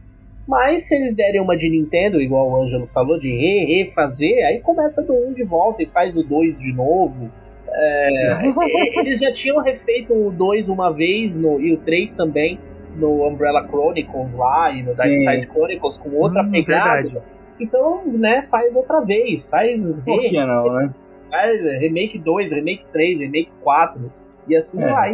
Mas se eles derem uma de Nintendo, igual o Ângelo falou, de re refazer, aí começa do 1 de volta e faz o 2 de novo. É, eles já tinham refeito o 2 uma vez no, e o 3 também no Umbrella Chronicles lá e no Sim. Dark Side Chronicles com outra Hum, pegada. verdade. Então, né, faz outra vez, faz Por re- que não, né? faz remake 2, remake 3, remake 4 e assim É. vai.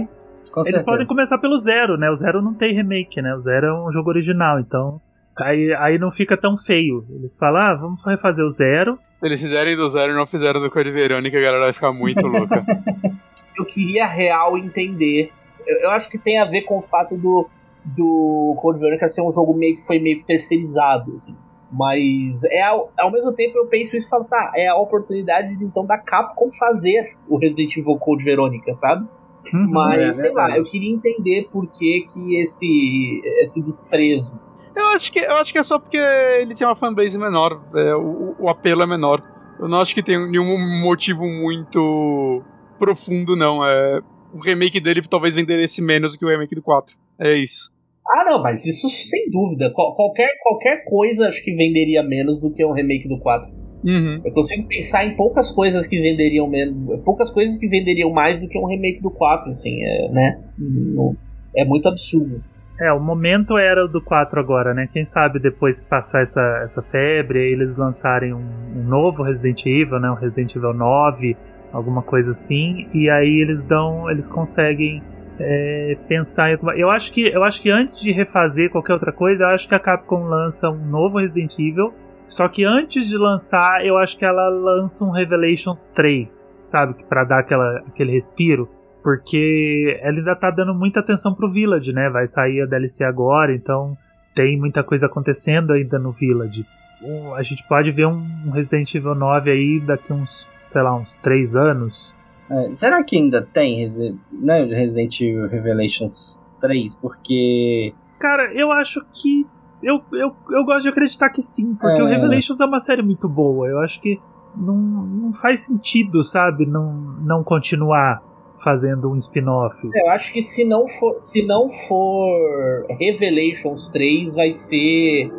Com Eles certeza. podem começar pelo zero, né? O zero não tem remake, né? O zero é um jogo original, então. Aí, aí não fica tão feio. Eles falam, ah, vamos refazer o zero. Se eles fizerem do zero e não fizeram do Code Verônica, a galera vai ficar muito louca. eu queria real entender. Eu, eu acho que tem a ver com o fato do, do Code Veronica ser um jogo meio que foi meio que terceirizado, assim. Mas é ao, ao mesmo tempo eu penso isso e falo, tá, é a oportunidade de, então da Capcom fazer o Resident Evil Code Verônica, sabe? Uhum. Mas, é sei lá, eu queria entender por que, que esse, esse desprezo. Eu, acho que, eu acho que é só porque ele tem uma fanbase menor, é, o, o apelo é menor. Eu não acho que tem nenhum motivo muito profundo, não. É, o remake dele talvez venderesse menos do que o remake do 4. É isso. Ah, não, mas isso sem dúvida. Qual- qualquer, qualquer coisa acho que venderia menos do que um remake do 4. Uhum. Eu consigo pensar em poucas coisas que venderiam menos, poucas coisas que venderiam mais do que um remake do 4, assim, é, né? Não- é muito absurdo. É, o momento era o do 4 agora, né? Quem sabe depois que passar essa, essa febre, eles lançarem um, um novo Resident Evil, né? Um Resident Evil 9, alguma coisa assim. E aí eles dão. Eles conseguem é, pensar em alguma. Eu acho, que, eu acho que antes de refazer qualquer outra coisa, eu acho que a Capcom lança um novo Resident Evil. Só que antes de lançar, eu acho que ela lança um Revelations 3, sabe? Que Pra dar aquela, aquele respiro. Porque ela ainda tá dando muita atenção pro Village, né? Vai sair a DLC agora, então tem muita coisa acontecendo ainda no Village. A gente pode ver um Resident Evil 9 aí daqui uns, sei lá, uns 3 anos. É, será que ainda tem Resi- né, Resident Evil Revelations 3? Porque. Cara, eu acho que. Eu, eu, eu gosto de acreditar que sim, porque É. o Revelations é uma série muito boa. Eu acho que não, não faz sentido, sabe? Não, não continuar fazendo um spin-off. Eu acho que se não for, se não for Revelations 3, vai ser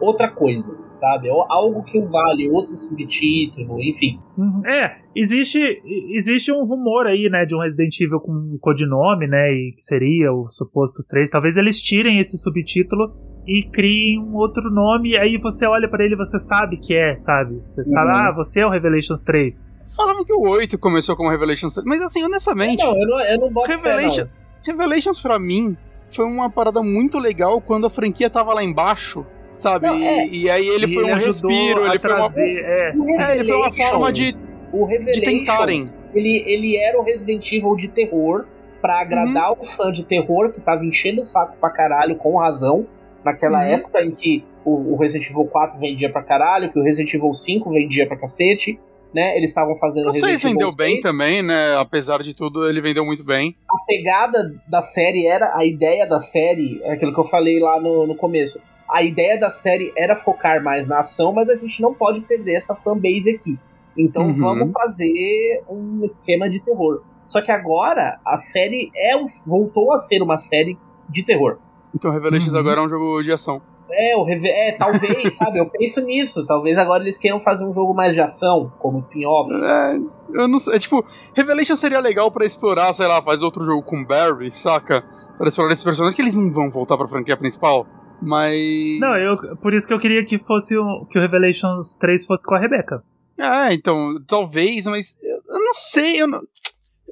outra coisa. sabe? Ou algo que o vale, outro subtítulo, enfim. Uhum. É, existe, existe um rumor aí, né, de um Resident Evil com um codinome, né, e que seria o suposto 3. Talvez eles tirem esse subtítulo e criem um outro nome, e aí você olha pra ele e você sabe que é, sabe? Você sabe, Uhum. ah, você é o Revelations 3. Falavam que o 8 começou como Revelations 3, mas assim, honestamente, Não, eu não, eu não boto fé, Revelation- não. Revelations pra mim foi uma parada muito legal quando a franquia tava lá embaixo, sabe? Não, é. e, e aí ele E foi um ajudou respiro, ele foi uma, trazer, é, é, ele foi uma forma de, O de tentarem. ele, ele era o Resident Evil de terror pra agradar Uhum. o fã de terror que tava enchendo o saco pra caralho, com razão, naquela Uhum. época em que o, o Resident Evil 4 vendia pra caralho, que o Resident Evil 5 vendia pra cacete, né? Eles estavam fazendo Não sei se vendeu bem 6. também, né? Apesar de tudo, ele vendeu muito bem. A pegada da série era, a ideia da série, é aquilo que eu falei lá no, no começo. A ideia da série era focar mais na ação, mas a gente não pode perder essa fanbase aqui. Então Uhum. vamos fazer um esquema de terror. Só que agora a série é voltou a ser uma série de terror. Então Revelations Uhum. agora é um jogo de ação. É, o reve- é talvez, sabe? Eu penso nisso. Talvez agora eles queiram fazer um jogo mais de ação, como spin-off. É, eu não sei. É, tipo, Revelations seria legal pra explorar, sei lá, faz outro jogo com Barry, saca? Pra explorar esses personagens que eles não vão voltar pra franquia principal. Mas. Não, eu, por isso que eu queria que fosse o, que o Revelations 3 fosse com a Rebecca. É, então, talvez, mas eu não sei, eu não,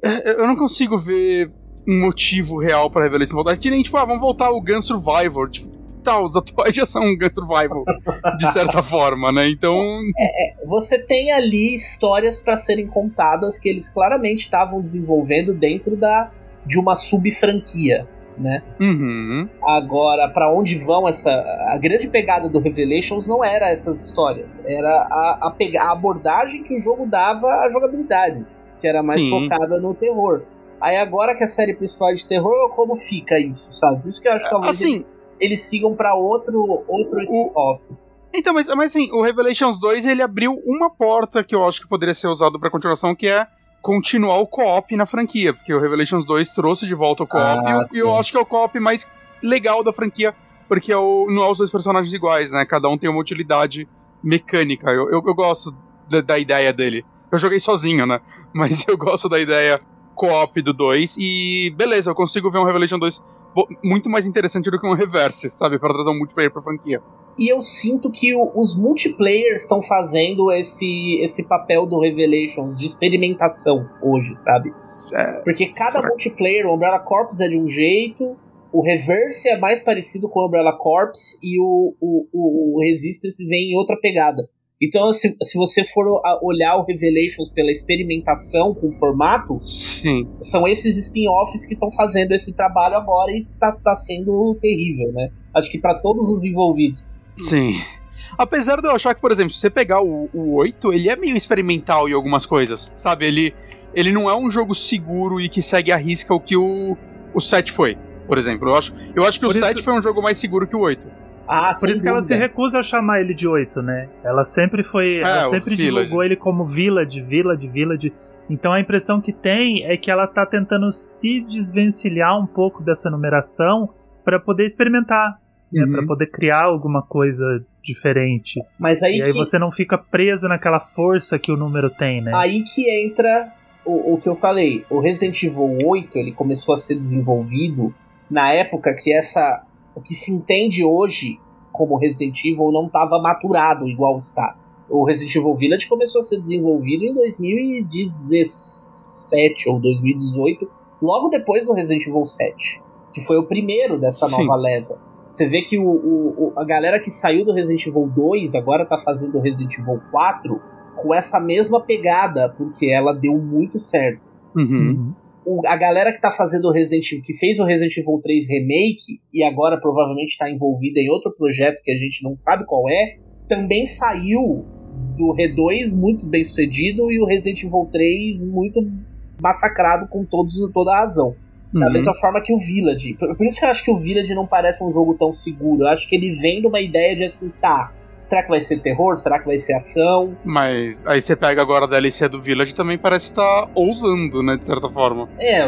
é, eu não consigo ver um motivo real pra Revelation voltar. É Que nem, tipo, ah, vamos voltar ao Gun Survivor. Tipo, tá, os atuais já são um Gun Survival, de certa forma, né? Então, Você tem ali histórias pra serem contadas que eles claramente estavam desenvolvendo dentro da de uma sub-franquia, né? uhum, Agora, pra onde vão essa. A grande pegada do Revelations não era essas histórias, era a, a, pega- a abordagem que o jogo dava à jogabilidade, que era mais Sim. focada no terror. Aí agora que a série principal é de terror, como fica isso, sabe? Por isso que eu acho que talvez Assim- eles, eles sigam pra outro, outro spin-off. Então, mas, mas assim, o Revelations 2 ele abriu uma porta que eu acho que poderia ser usado pra continuação, que é continuar o co-op na franquia, porque o Revelations 2 trouxe de volta o co-op Ah, e eu sim. acho que é o co-op mais legal da franquia, porque é o, não é os dois personagens iguais, né? Cada um tem uma utilidade mecânica. Eu, eu, eu gosto da, da ideia dele. Eu joguei sozinho, né? Mas eu gosto da ideia co-op do 2 e beleza, eu consigo ver um Revelation 2 bo- muito mais interessante do que um Reverse, sabe? Pra trazer um multiplayer pra franquia. E eu sinto que o- os multiplayers estão fazendo esse, esse papel do Revelations de experimentação hoje, sabe? É, Porque cada Certo. multiplayer, o Umbrella Corps é de um jeito, o Reverse é mais parecido com o Umbrella Corps e o, o, o, o Resistance vem em outra pegada. Então, se, se você for a- olhar o Revelations pela experimentação com o formato, sim. são esses spin-offs que estão fazendo esse trabalho agora e tá, tá sendo terrível, né? Acho que para todos os envolvidos. Sim. Apesar de eu achar que, por exemplo, se você pegar o, o 8, ele é meio experimental em algumas coisas, sabe? Ele, ele não é um jogo seguro e que segue à risca o que o, o 7 foi, por exemplo. Eu acho, eu acho que o Por isso- 7 foi um jogo mais seguro que o 8. Ah, Por isso que ela se recusa a chamar ele de 8, né? Ela sempre foi. ela É, o sempre Village. divulgou ele como Village, Village, Village. Então a impressão que tem é que ela tá tentando se desvencilhar um pouco dessa numeração para poder experimentar, né? Uhum. Para poder criar alguma coisa diferente. Mas aí, e aí que, você não fica preso naquela força que o número tem, né? aí que entra o, o que eu falei. O Resident Evil 8 ele começou a ser desenvolvido na época que essa o que se entende hoje como Resident Evil não estava maturado igual está. O Resident Evil Village começou a ser desenvolvido em 2017 ou 2018, logo depois do Resident Evil 7, que foi o primeiro dessa Sim. nova leva. Você vê que o, o- a galera que saiu do Resident Evil 2 agora tá fazendo o Resident Evil 4 com essa mesma pegada, porque ela deu muito certo. Uhum. O- a galera que tá fazendo o Resident Evil, que fez o Resident Evil 3 Remake e agora provavelmente está envolvida em outro projeto que a gente não sabe qual é, também saiu do R2 muito bem sucedido e o Resident Evil 3 muito massacrado com todos, toda a razão. Da Uhum. mesma forma que o Village. Por, por isso que eu acho que o Village não parece um jogo tão seguro. Eu acho que ele vem de uma ideia de assim, tá. Será que vai ser terror? Será que vai ser ação? Mas aí você pega agora a DLC do Village também parece estar ousando, né, de certa forma. É,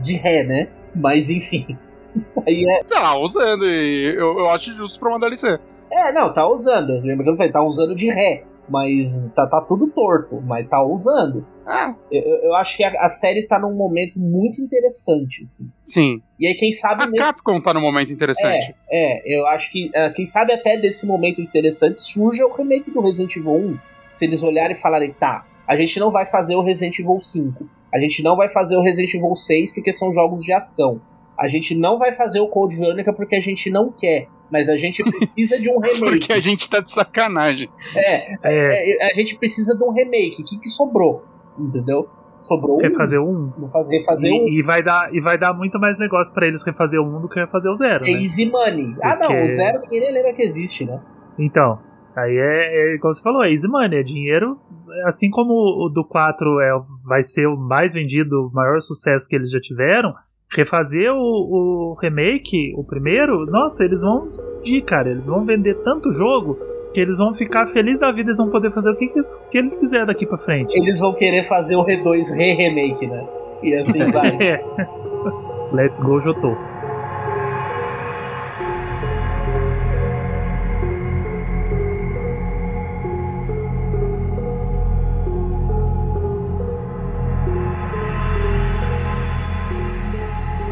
de ré, né? Mas enfim. Aí é. Tá, ousando, e eu, eu acho justo pra uma DLC. É, não, tá usando. Lembra que eu falei, tá usando de ré. Mas tá, tá tudo torto, mas tá usando. Ah, Eu, eu- acho que a, a série tá num momento muito interessante, assim. sim. E aí, quem sabe A mesmo. Capcom tá num momento interessante. É, eu acho que, ah, quem sabe até desse momento interessante surge o remake do Resident Evil 1. Se eles olharem e falarem, tá, a gente não vai fazer o Resident Evil 5, a gente não vai fazer o Resident Evil 6 porque são jogos de ação, a gente não vai fazer o Code Veronica porque a gente não quer, mas a gente precisa de um remake. Porque a gente tá de sacanagem. É, É, é, a gente precisa de um remake. O que, que sobrou? Entendeu? Sobrou um. refazer um. Vou fazer, fazer um. E, e vai dar, e vai dar muito mais negócio pra eles refazer o um do que refazer o zero, É né? Easy Money. Ah, não, Porque- o zero ninguém nem lembra que existe, né? Então, aí é, é como você falou, é easy money, é dinheiro. Assim como o do 4 é, vai ser o mais vendido, o maior sucesso que eles já tiveram, refazer o, o remake, o primeiro, nossa, eles vão explodir, cara. Eles vão vender tanto jogo que eles vão ficar felizes da vida, eles vão poder fazer o que, que, eles, que eles quiserem daqui pra frente. Eles vão querer fazer o R2 re-remake, né? E assim vai. É. Let's go, Jotô.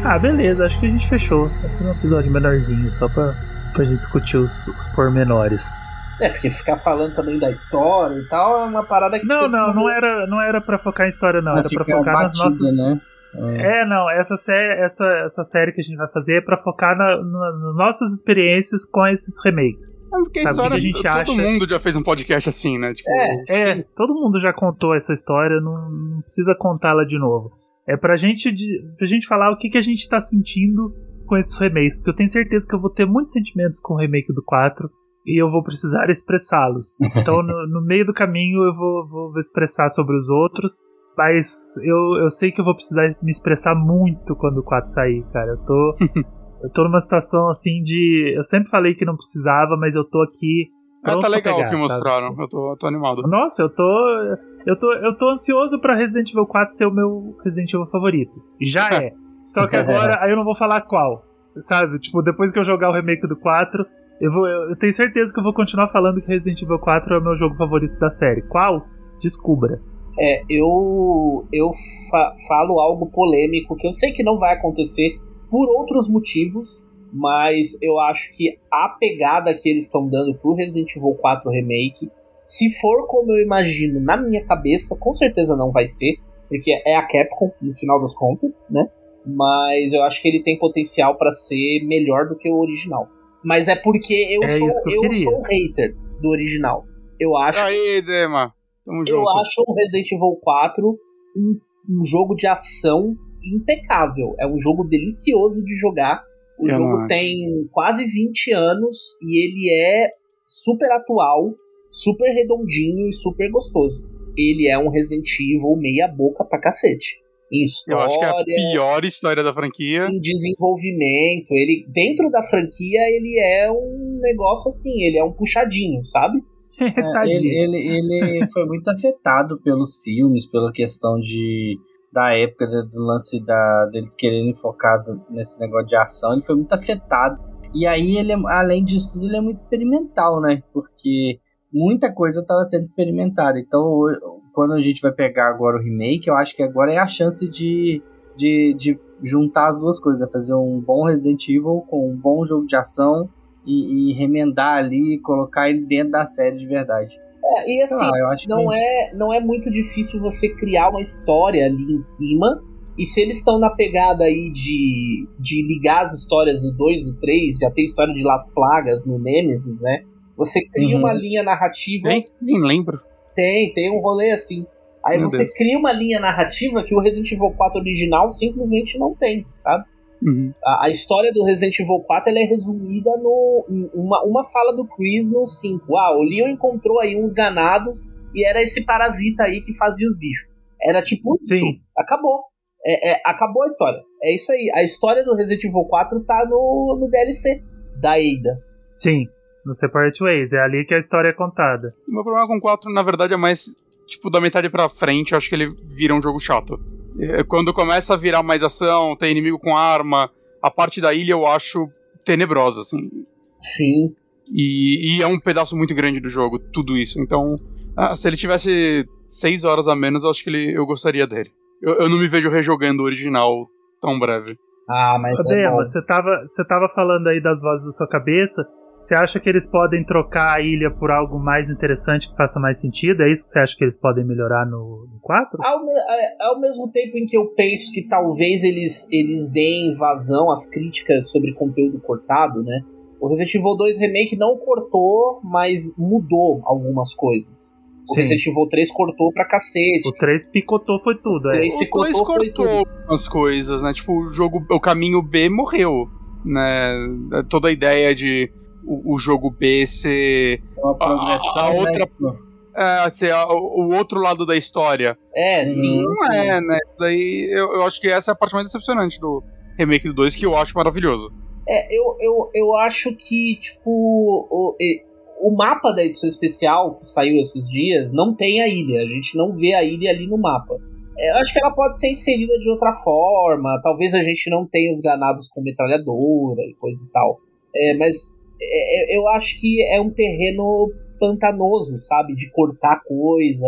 Ah, beleza, acho que a gente fechou. Vai ser um episódio menorzinho, só pra, pra gente discutir os, os pormenores. É, porque ficar falando também da história e tal é uma parada que. Não, não, mundo- não era, não era pra focar em história, não. Vai Era pra ficar focar nas batida, nossas. né? É. É, não, essa, sé essa, essa série que a gente vai fazer é pra focar na- nas nossas experiências com esses remakes. É porque a Sabe história. que a gente todo acha? mundo já fez um podcast assim, né? Tipo, É. É, todo mundo já contou essa história, não, não precisa contá-la de novo. É pra gente, pra gente falar o que, que a gente tá sentindo com esses remakes, porque eu tenho certeza que eu vou ter muitos sentimentos com o remake do 4 e eu vou precisar expressá-los. Então, no, no meio do caminho, eu vou, vou expressar sobre os outros, mas eu, eu sei que eu vou precisar me expressar muito quando o 4 sair, cara. Eu tô. Eu tô numa situação assim de. Eu sempre falei que não precisava, mas eu tô aqui. ah, tá legal o pegar, que sabe? mostraram. Eu tô, eu tô animado. Nossa, eu tô. Eu tô, eu tô ansioso pra Resident Evil 4 ser o meu Resident Evil favorito. Já é. Só que agora, aí eu não vou falar qual. Sabe? Tipo, depois que eu jogar o remake do 4, eu, vou, eu, tenho certeza que eu vou continuar falando que Resident Evil 4 é o meu jogo favorito da série. Qual? Descubra. É, eu, eu fa- falo algo polêmico que eu sei que não vai acontecer por outros motivos, mas eu acho que a pegada que eles estão dando pro Resident Evil 4 Remake, se for como eu imagino na minha cabeça, com certeza não vai ser, porque é a Capcom no final das contas, né? Mas eu acho que ele tem potencial pra ser melhor do que o original. Mas é porque eu É sou isso que eu eu sou hater do original. Eu acho Aí, Dema. Tamo eu junto. acho o Resident Evil 4 um, um jogo de ação impecável. É um jogo delicioso de jogar. O Eu não jogo tem quase 20 anos e ele é super atual, super redondinho e super gostoso. Ele é um Resident Evil meia boca pra cacete. Em Eu história, acho que é a pior história da franquia. em desenvolvimento, ele dentro da franquia ele é um negócio assim, ele é um puxadinho, sabe? É, ele, ele, ele foi muito afetado pelos filmes, pela questão de da época do, lance da, deles quererem focar nesse negócio de ação, ele foi muito afetado. E aí ele, é- além disso tudo, ele é muito experimental, né? Porque muita coisa estava sendo experimentada. Então, quando a gente vai pegar agora o remake, eu acho que agora é a chance de, de, de juntar as duas coisas, né? fazer um bom Resident Evil com um bom jogo de ação e, e remendar ali, colocar ele dentro da série de verdade. É, e assim, lá, não que é, não é muito difícil você criar uma história ali em cima. E se eles estão na pegada aí de, de ligar as histórias do 2, do 3, já tem história de Las Plagas no Nemesis, né? Você cria Uhum. uma linha narrativa. Nem, nem lembro. Tem, tem um rolê assim. Aí Meu você Deus. cria uma linha narrativa que o Resident Evil 4 original simplesmente não tem, sabe? Uhum. A, a história do Resident Evil 4 ela é resumida no uma, uma fala do Chris no 5. Ah, o Leon encontrou aí uns ganados e era esse parasita aí que fazia os bichos. Era tipo isso. Sim. Acabou. É, é, acabou a história. É isso aí. A história do Resident Evil 4 tá no, no DLC da Ada. Sim, no Separate Ways. É ali que a história é contada. O meu problema com o 4, na verdade, é mais, tipo, da metade pra frente, eu acho que ele vira um jogo chato. É, Quando começa a virar mais ação, tem inimigo com arma, a parte da ilha eu acho tenebrosa, assim. Sim. E, e é um pedaço muito grande do jogo, tudo isso. Então, ah, se ele tivesse seis horas a menos, eu acho que ele, eu gostaria dele. Eu, eu não me vejo rejogando o original tão breve. Ah, mas. Ô, é você tava, você tava falando aí das vozes da sua cabeça. Você acha que eles podem trocar a ilha por algo mais interessante que faça mais sentido? É isso que você acha que eles podem melhorar no, no 4? Ao, é- ao mesmo tempo em que eu penso que talvez eles, eles deem vazão às críticas sobre conteúdo cortado, né? O Resident Evil 2 Remake não cortou, mas mudou algumas coisas. O Sim. Resident Evil 3 cortou pra cacete. O 3 picotou foi tudo, é. Três O picotou, 2 foi cortou algumas coisas, né? Tipo, o jogo, o caminho B morreu, né? Toda a ideia de o, o jogo B ser, Uma progressão, a- a né? outra- é, ser a- o, outro lado da história. É, sim. Hum, Não sim. é, né? Daí eu, eu acho que essa é a parte mais decepcionante do remake do 2, que eu acho maravilhoso. É, eu, eu, eu acho que, tipo, o, o mapa da edição especial que saiu esses dias não tem a ilha. A gente não vê a ilha ali no mapa. É, eu acho que ela pode ser inserida de outra forma. Talvez a gente não tenha os granados com metralhadora e coisa e tal. É, mas é, é, eu acho que é um terreno pantanoso, sabe? De cortar coisa.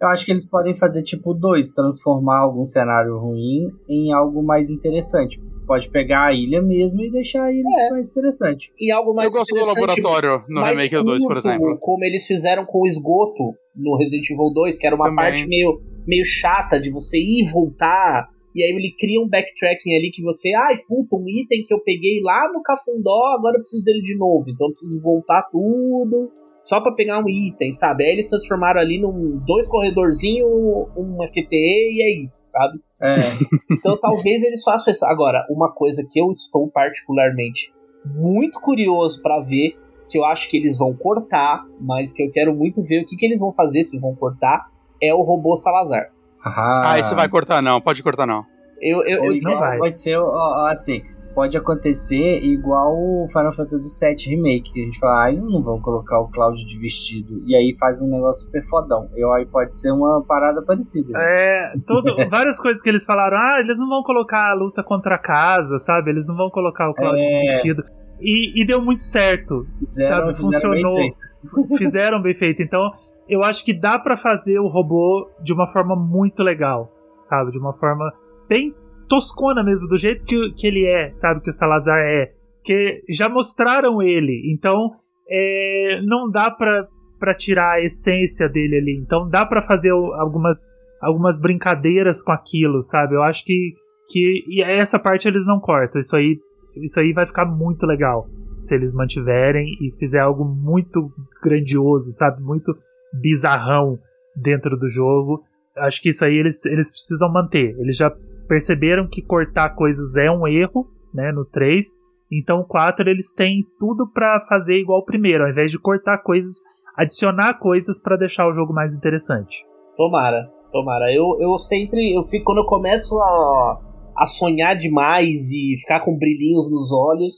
Eu acho que eles podem fazer tipo dois, transformar algum cenário ruim em algo mais interessante. Pode pegar a ilha mesmo e deixar a ilha É. mais interessante. E algo mais eu gosto do laboratório no remake do 2, por exemplo. Como eles fizeram com o esgoto no Resident Evil 2, que era uma Também. parte meio, meio chata de você ir e voltar. E aí ele cria um backtracking ali que você, ai, puta, um item que eu peguei lá no Cafundó, agora eu preciso dele de novo. Então eu preciso voltar tudo só pra pegar um item, sabe? Aí eles transformaram ali num dois corredorzinhos, uma QTE e é isso, sabe? É, Então talvez eles façam isso. Agora, uma coisa que eu estou particularmente muito curioso pra ver, que eu acho que eles vão cortar, mas que eu quero muito ver o que, que eles vão fazer se vão cortar, é o robô Salazar. Ah, isso vai cortar não, pode cortar não. Eu, eu, eu- então vai. vai. ser ó, ó, assim. Pode acontecer igual o Final Fantasy VII Remake, que a gente fala, ah, eles não vão colocar o Cloud de vestido, e aí faz um negócio super fodão. Eu aí pode ser uma parada parecida. É, todo, várias coisas que eles falaram, ah, eles não vão colocar a luta contra a casa, sabe? Eles não vão colocar o Claudio É. vestido. E, e deu muito certo, Fizeram- sabe? fizeram bem Funcionou. feito. Fizeram bem feito. Então, eu acho que dá pra fazer o robô de uma forma muito legal, sabe? De uma forma bem toscona mesmo, do jeito que, que ele é, sabe? Que o Salazar é. Que já mostraram ele, então é, não dá pra, tirar a essência dele ali. Então dá pra fazer algumas, algumas brincadeiras com aquilo, sabe? Eu acho que, que e essa parte eles não cortam. Isso aí, isso aí vai ficar muito legal se eles mantiverem e fizer algo muito grandioso, sabe? Muito bizarrão dentro do jogo. Acho que isso aí eles, eles precisam manter. Eles já perceberam que cortar coisas é um erro, né, no 3. Então o 4 eles têm tudo pra fazer igual o primeiro, ao invés de cortar coisas, adicionar coisas pra deixar o jogo mais interessante. Tomara, tomara. Eu, eu sempre, eu fico, quando eu começo a, a sonhar demais e ficar com brilhinhos nos olhos,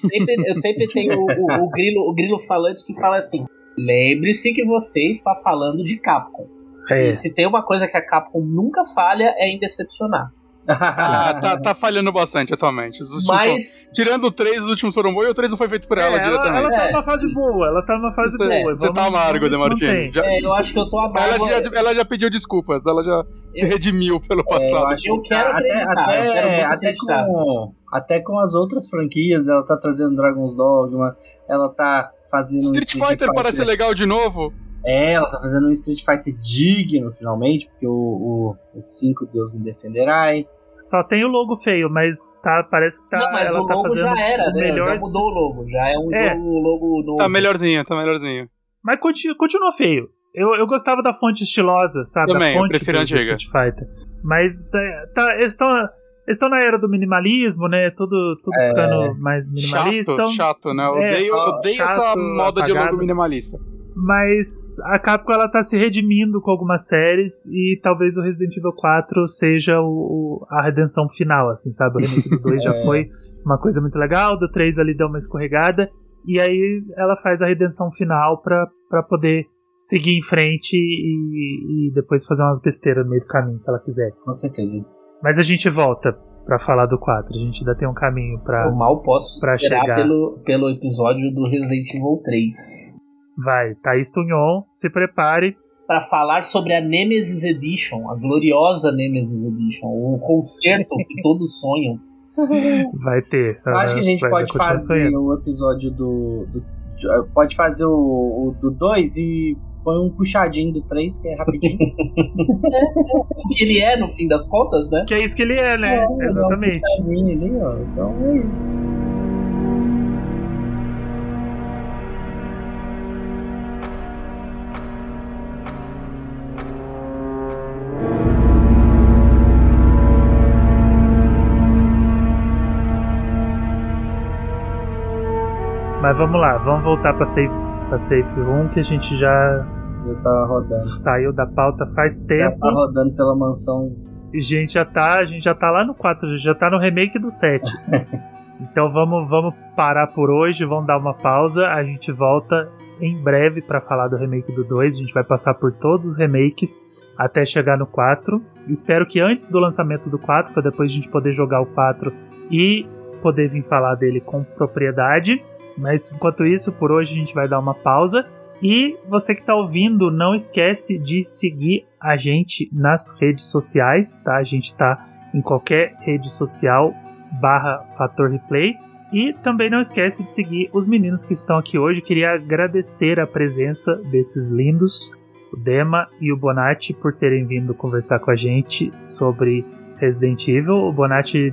sempre, eu sempre tenho o, o- o grilo, o grilo falante que fala assim: lembre-se que você está falando de Capcom. É. E se tem uma coisa que a Capcom nunca falha é em decepcionar. Ah, tá, tá falhando bastante atualmente. São- Mas Tirando o 3, os últimos foram bons e o 3 não foi feito por ela É, ela, diretamente. ela tá É, numa fase sim. boa, ela tá numa fase Você- boa. Você tá amargo, Demartini. Já- é, eu acho que eu tô Ela amargo. já, ela já pediu desculpas, ela já se redimiu pelo É, eu passado. acho Eu que quero até, acreditar, até, eu quero muito até acreditar. com, até com as outras franquias, ela tá trazendo Dragon's Dogma, ela tá fazendo um Street Fighter parece legal de novo. É, ela tá fazendo um Street Fighter digno, finalmente, porque o 5 Deus me defenderá. Só tem o logo feio, mas tá, parece que tá, não, mas ela o tá logo fazendo já era, né? melhor. Já mudou o logo. Já é um É. logo novo. Tá melhorzinho, tá melhorzinho. Mas continua, continua feio. Eu, eu gostava da fonte estilosa, sabe? Também, a eu fonte prefiro a do, do antiga. Street Fighter. Mas tá, tá, eles estão eles estão na era do minimalismo, né? Tudo, tudo É. ficando mais minimalista. Chato, então- chato, né? Eu É, odeio, ó, odeio chato, essa moda de apagado. logo minimalista. Mas a Capcom ela tá se redimindo com algumas séries e talvez o Resident Evil 4 seja o, o- a redenção final, assim, sabe? O remake do 2 já É. foi uma coisa muito legal, do 3 ali deu uma escorregada e aí ela faz a redenção final pra, pra poder seguir em frente e, e depois fazer umas besteiras no meio do caminho, se ela quiser. Com certeza. Mas a gente volta pra falar do 4. A gente ainda tem um caminho pra. Eu mal posso pra esperar chegar. pelo, pelo episódio do Resident Evil 3. Vai, Thaís Tunhon, se prepare. Pra falar sobre a Nemesis Edition, a gloriosa Nemesis Edition, o concerto que todos sonham. Vai ter. Eu acho que a gente Vai- pode fazer o episódio do. do- pode fazer o, o do 2 e põe um puxadinho do 3, que é rapidinho. O que ele é, no fim das contas, né? Que é isso que ele é, né? É, Exatamente. Um puxadinho ali, ó. Então é isso. Mas vamos lá, vamos voltar pra Safe, pra safe Room, que a gente já Já tá rodando. saiu da pauta faz Já tempo. tá rodando pela mansão. E gente já tá, a gente já tá lá no 4, a gente já tá no remake do 7. então vamos, vamos parar por hoje, vamos dar uma pausa. A gente volta em breve pra falar do remake do 2. A gente vai passar por todos os remakes até chegar no 4. Espero que antes do lançamento do 4, para depois a gente poder jogar o 4 e poder vir falar dele com propriedade. Mas enquanto isso, por hoje a gente vai dar uma pausa. E você que está ouvindo, não esquece de seguir a gente nas redes sociais, tá? A gente está em qualquer rede social barra Fator Replay. E também não esquece de seguir os meninos que estão aqui hoje. Queria agradecer a presença desses lindos, o Dema e o Bonatti, por terem vindo conversar com a gente sobre Resident Evil. O Bonatti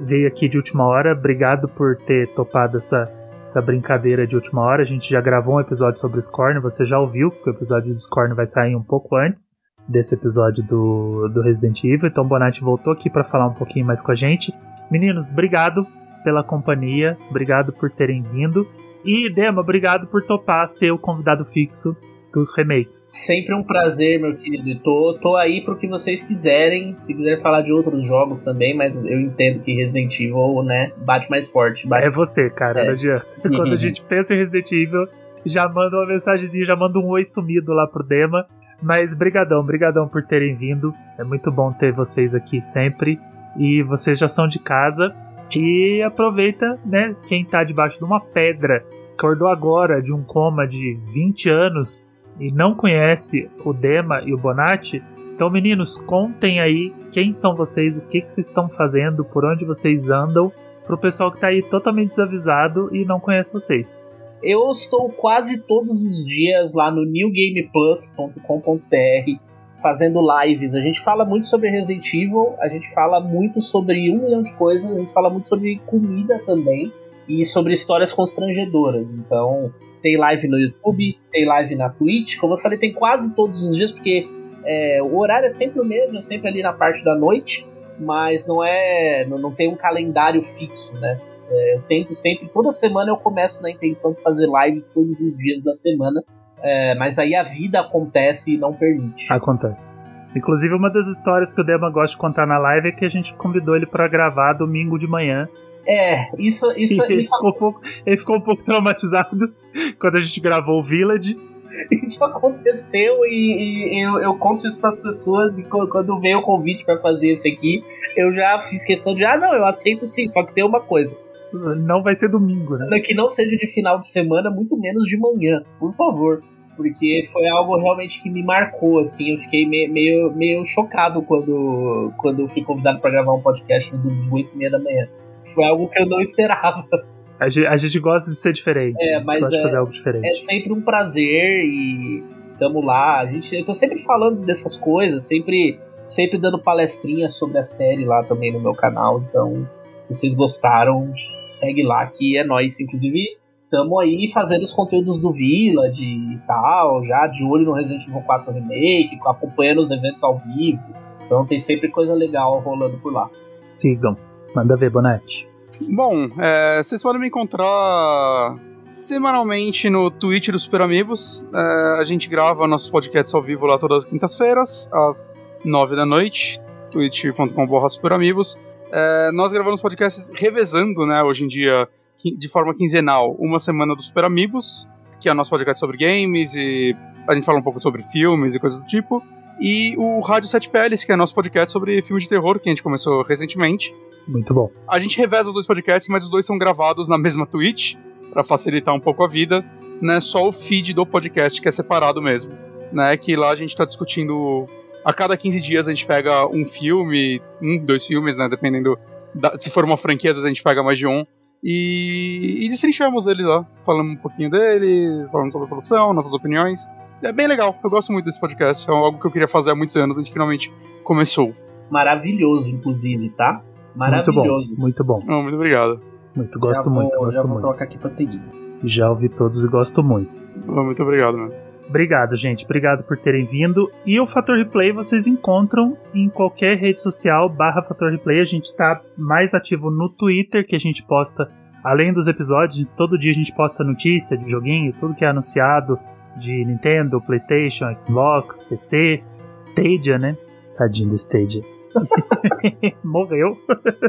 veio aqui de última hora. Obrigado por ter topado essa essa brincadeira de última hora. A gente já gravou um episódio sobre Scorn, você já ouviu, porque o episódio do Scorn vai sair um pouco antes desse episódio do, do Resident Evil. Então Bonatti voltou aqui para falar um pouquinho mais com a gente. Meninos, obrigado pela companhia, obrigado por terem vindo. E Dema, obrigado por topar ser o convidado fixo dos remakes. Sempre um prazer, meu querido. Tô, tô aí pro que vocês quiserem. Se quiser falar de outros jogos também, mas eu entendo que Resident Evil, né, bate mais forte. Bate É você, cara, É. não adianta. Quando a gente pensa em Resident Evil, já manda uma mensagenzinha, já manda um oi sumido lá pro Dema. Mas brigadão, brigadão por terem vindo. É muito bom ter vocês aqui sempre. E vocês já são de casa. E aproveita, né, quem tá debaixo de uma pedra, acordou agora de um coma de 20 anos e não conhece o Dema e o Bonatti. Então, meninos, contem aí quem são vocês, o que, que vocês estão fazendo, por onde vocês andam pro pessoal que tá aí totalmente desavisado e não conhece vocês. Eu estou quase todos os dias lá no newgameplus.com.br fazendo lives. A gente fala muito sobre Resident Evil, a gente fala muito sobre um milhão de coisas, a gente fala muito sobre comida também e sobre histórias constrangedoras. Então, tem live no YouTube, tem live na Twitch. Como eu falei, tem quase todos os dias, porque é, o horário é sempre o mesmo, é sempre ali na parte da noite, mas não é. Não, não tem um calendário fixo, né? É, eu tento sempre, toda semana eu começo na intenção de fazer lives todos os dias da semana, é, mas aí a vida acontece e não permite. Acontece. Inclusive, uma das histórias que o Dema gosta de contar na live é que a gente convidou ele pra gravar domingo de manhã. É, isso, isso, ele, isso, ficou um pouco, ele ficou um pouco traumatizado quando a gente gravou o Village. isso aconteceu e, e eu, eu conto isso pras pessoas e quando veio o convite pra fazer esse aqui, eu já fiz questão de, ah, não, eu aceito sim, só que tem uma coisa, Não vai ser domingo, né? que não seja de final de semana, muito menos de manhã, por favor. Porque foi algo realmente que me marcou, assim, eu fiquei meio, meio, meio chocado quando, quando eu fui convidado pra gravar um podcast no domingo, 8 e meia da manhã. Foi algo que eu não esperava. A gente, a gente gosta de ser diferente. É, mas gosta de é- fazer algo diferente. É sempre um prazer e tamo lá. A gente, eu tô sempre falando dessas coisas, sempre, sempre dando palestrinha sobre a série lá também no meu canal. Então, se vocês gostaram, segue lá que é nóis. Inclusive, tamo aí fazendo os conteúdos do Village e tal, já de olho no Resident Evil 4 Remake, acompanhando os eventos ao vivo. Então tem sempre coisa legal rolando por lá. Sigam. Manda ver, Bonatti. Bom, é, vocês podem me encontrar semanalmente no Twitch do Super Amigos. É, a gente grava nossos podcasts ao vivo lá todas as quintas-feiras, às nove da noite, twitch.com.br superamigos. É, nós gravamos podcasts revezando, né, hoje em dia, de forma quinzenal, uma semana do Super Amigos, que é o nosso podcast sobre games e a gente fala um pouco sobre filmes e coisas do tipo. E o Rádio Sete Peles, que é nosso podcast sobre filmes de terror, que a gente começou recentemente. Muito bom. A gente reveza os dois podcasts, mas os dois são gravados na mesma Twitch, para facilitar um pouco a vida. Né? Só o feed do podcast que é separado mesmo. Né? Que lá a gente tá discutindo. A cada 15 dias a gente pega um filme, um, dois filmes, né? Dependendo. Da, se for uma franquia, às vezes a gente pega mais de um. E, e destrinchamos ele lá, falando um pouquinho dele, falando sobre a produção, nossas opiniões. É bem legal, eu gosto muito desse podcast, é algo que eu queria fazer há muitos anos, a gente finalmente começou. Maravilhoso, inclusive, tá? Muito Maravilhoso. bom. Muito bom. Não, muito obrigado. Muito. Já Gosto vou- muito, Já gosto vou muito. colocar aqui pra seguir. Já ouvi todos e gosto muito. Muito obrigado, mano. Obrigado, gente. Obrigado por terem vindo. E o Fator Replay vocês encontram em qualquer rede social barra Fator Replay. A gente tá mais ativo no Twitter, que a gente posta, além dos episódios, todo dia a gente posta notícia de joguinho, tudo que é anunciado de Nintendo, Playstation, Xbox, PC, Stadia, né? Tadinho do Stadia. morreu.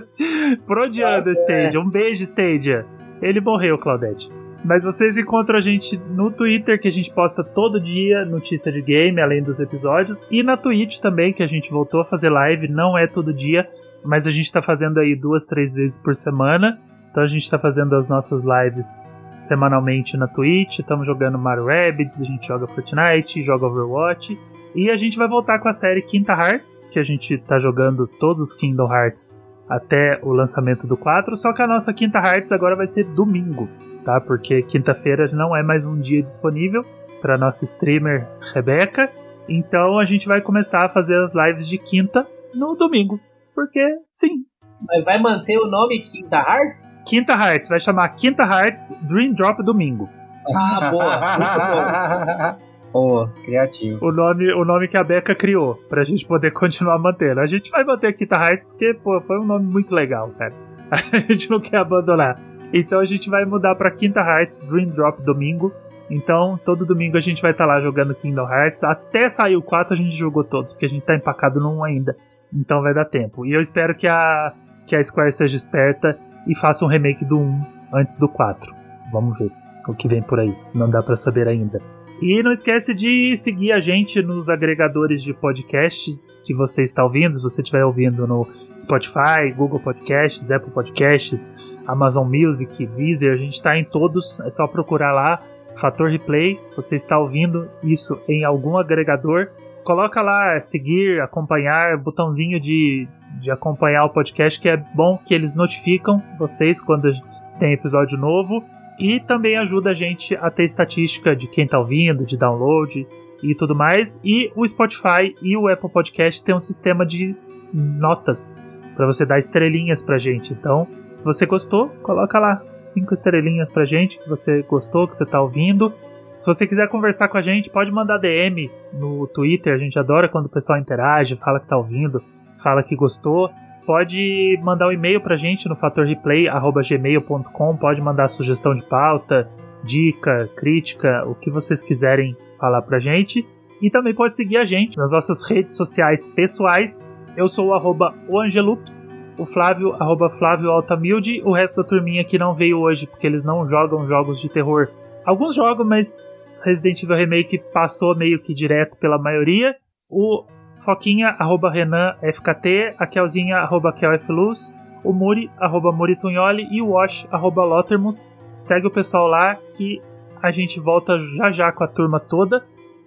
Prodiando Stadia. Um beijo, Stadia. Ele morreu, Claudete. Mas vocês encontram a gente no Twitter, que a gente posta todo dia notícia de game, além dos episódios, e na Twitch também, que a gente voltou a fazer live, não é todo dia, mas a gente tá fazendo aí duas, três vezes por semana. Então a gente tá fazendo as nossas lives semanalmente na Twitch, estamos jogando Mario Rabbids, a gente joga Fortnite, joga Overwatch. E a gente vai voltar com a série Quinta Hearts, que a gente tá jogando todos os Kingdom Hearts até o lançamento do 4, só que a nossa Quinta Hearts agora vai ser domingo, tá? Porque quinta-feira não é mais um dia disponível para nossa streamer Rebeca. Então a gente vai começar a fazer as lives de quinta no domingo. Porque sim, Mas vai manter o nome Quinta Hearts? Quinta Hearts vai chamar Quinta Hearts Dream Drop Domingo. Ah, boa. Pô, criativo. O nome, o nome que a Beca criou pra gente poder continuar mantendo. A gente vai manter Quinta Hearts porque, pô, foi um nome muito legal, cara. A gente não quer abandonar. Então a gente vai mudar pra Quinta Hearts Dream Drop Domingo. Então, todo domingo a gente vai estar lá jogando Kingdom Hearts. Até sair o 4 a gente jogou todos, porque a gente tá empacado 1 ainda. Então vai dar tempo. E eu espero que a, que a Square seja esperta e faça um remake do 1 antes do 4. Vamos ver o que vem por aí. Não dá pra saber ainda. E não esquece de seguir a gente nos agregadores de podcast que você está ouvindo. Se você estiver ouvindo no Spotify, Google Podcasts, Apple Podcasts, Amazon Music, Deezer, a gente está em todos. É só procurar lá, Fator Replay. Você está ouvindo isso em algum agregador. Coloca lá seguir, acompanhar, botãozinho de, de acompanhar o podcast, que é bom que eles notificam vocês quando tem episódio novo. E também ajuda a gente a ter estatística de quem tá ouvindo, de download e tudo mais. E o Spotify e o Apple Podcast tem um sistema de notas para você dar estrelinhas pra gente. Então, se você gostou, coloca lá cinco estrelinhas pra gente que você gostou, que você tá ouvindo. Se você quiser conversar com a gente, pode mandar DM no Twitter. A gente adora quando o pessoal interage, fala que tá ouvindo, fala que gostou. Pode mandar um e-mail pra gente no fatorreplay.gmail.com. Pode mandar sugestão de pauta, dica, crítica, o que vocês quiserem falar pra gente. E também pode seguir a gente nas nossas redes sociais pessoais. Eu sou o o Angelups, o Flávio, arroba Flávio Altamilde. O resto da turminha que não veio hoje, porque eles não jogam jogos de terror. Alguns jogam, mas Resident Evil Remake passou meio que direto pela maioria. O Foquinha, arroba Renan FKT, a Kelzinha, arroba KelFLuz, o Muri, arroba Muritunholi e o Wash, arroba Lotermus. Segue o pessoal lá que a gente volta já já com a turma toda.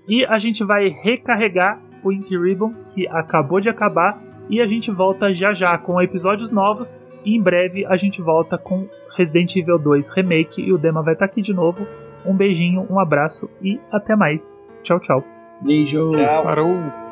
E a gente vai recarregar o Ink Ribbon, que acabou de acabar. E a gente volta já já com episódios novos. E em breve a gente volta com Resident Evil 2 Remake. E o Dema vai estar aqui de novo. Um beijinho, um abraço e até mais. Tchau, tchau. Beijos. Tchau. Parou.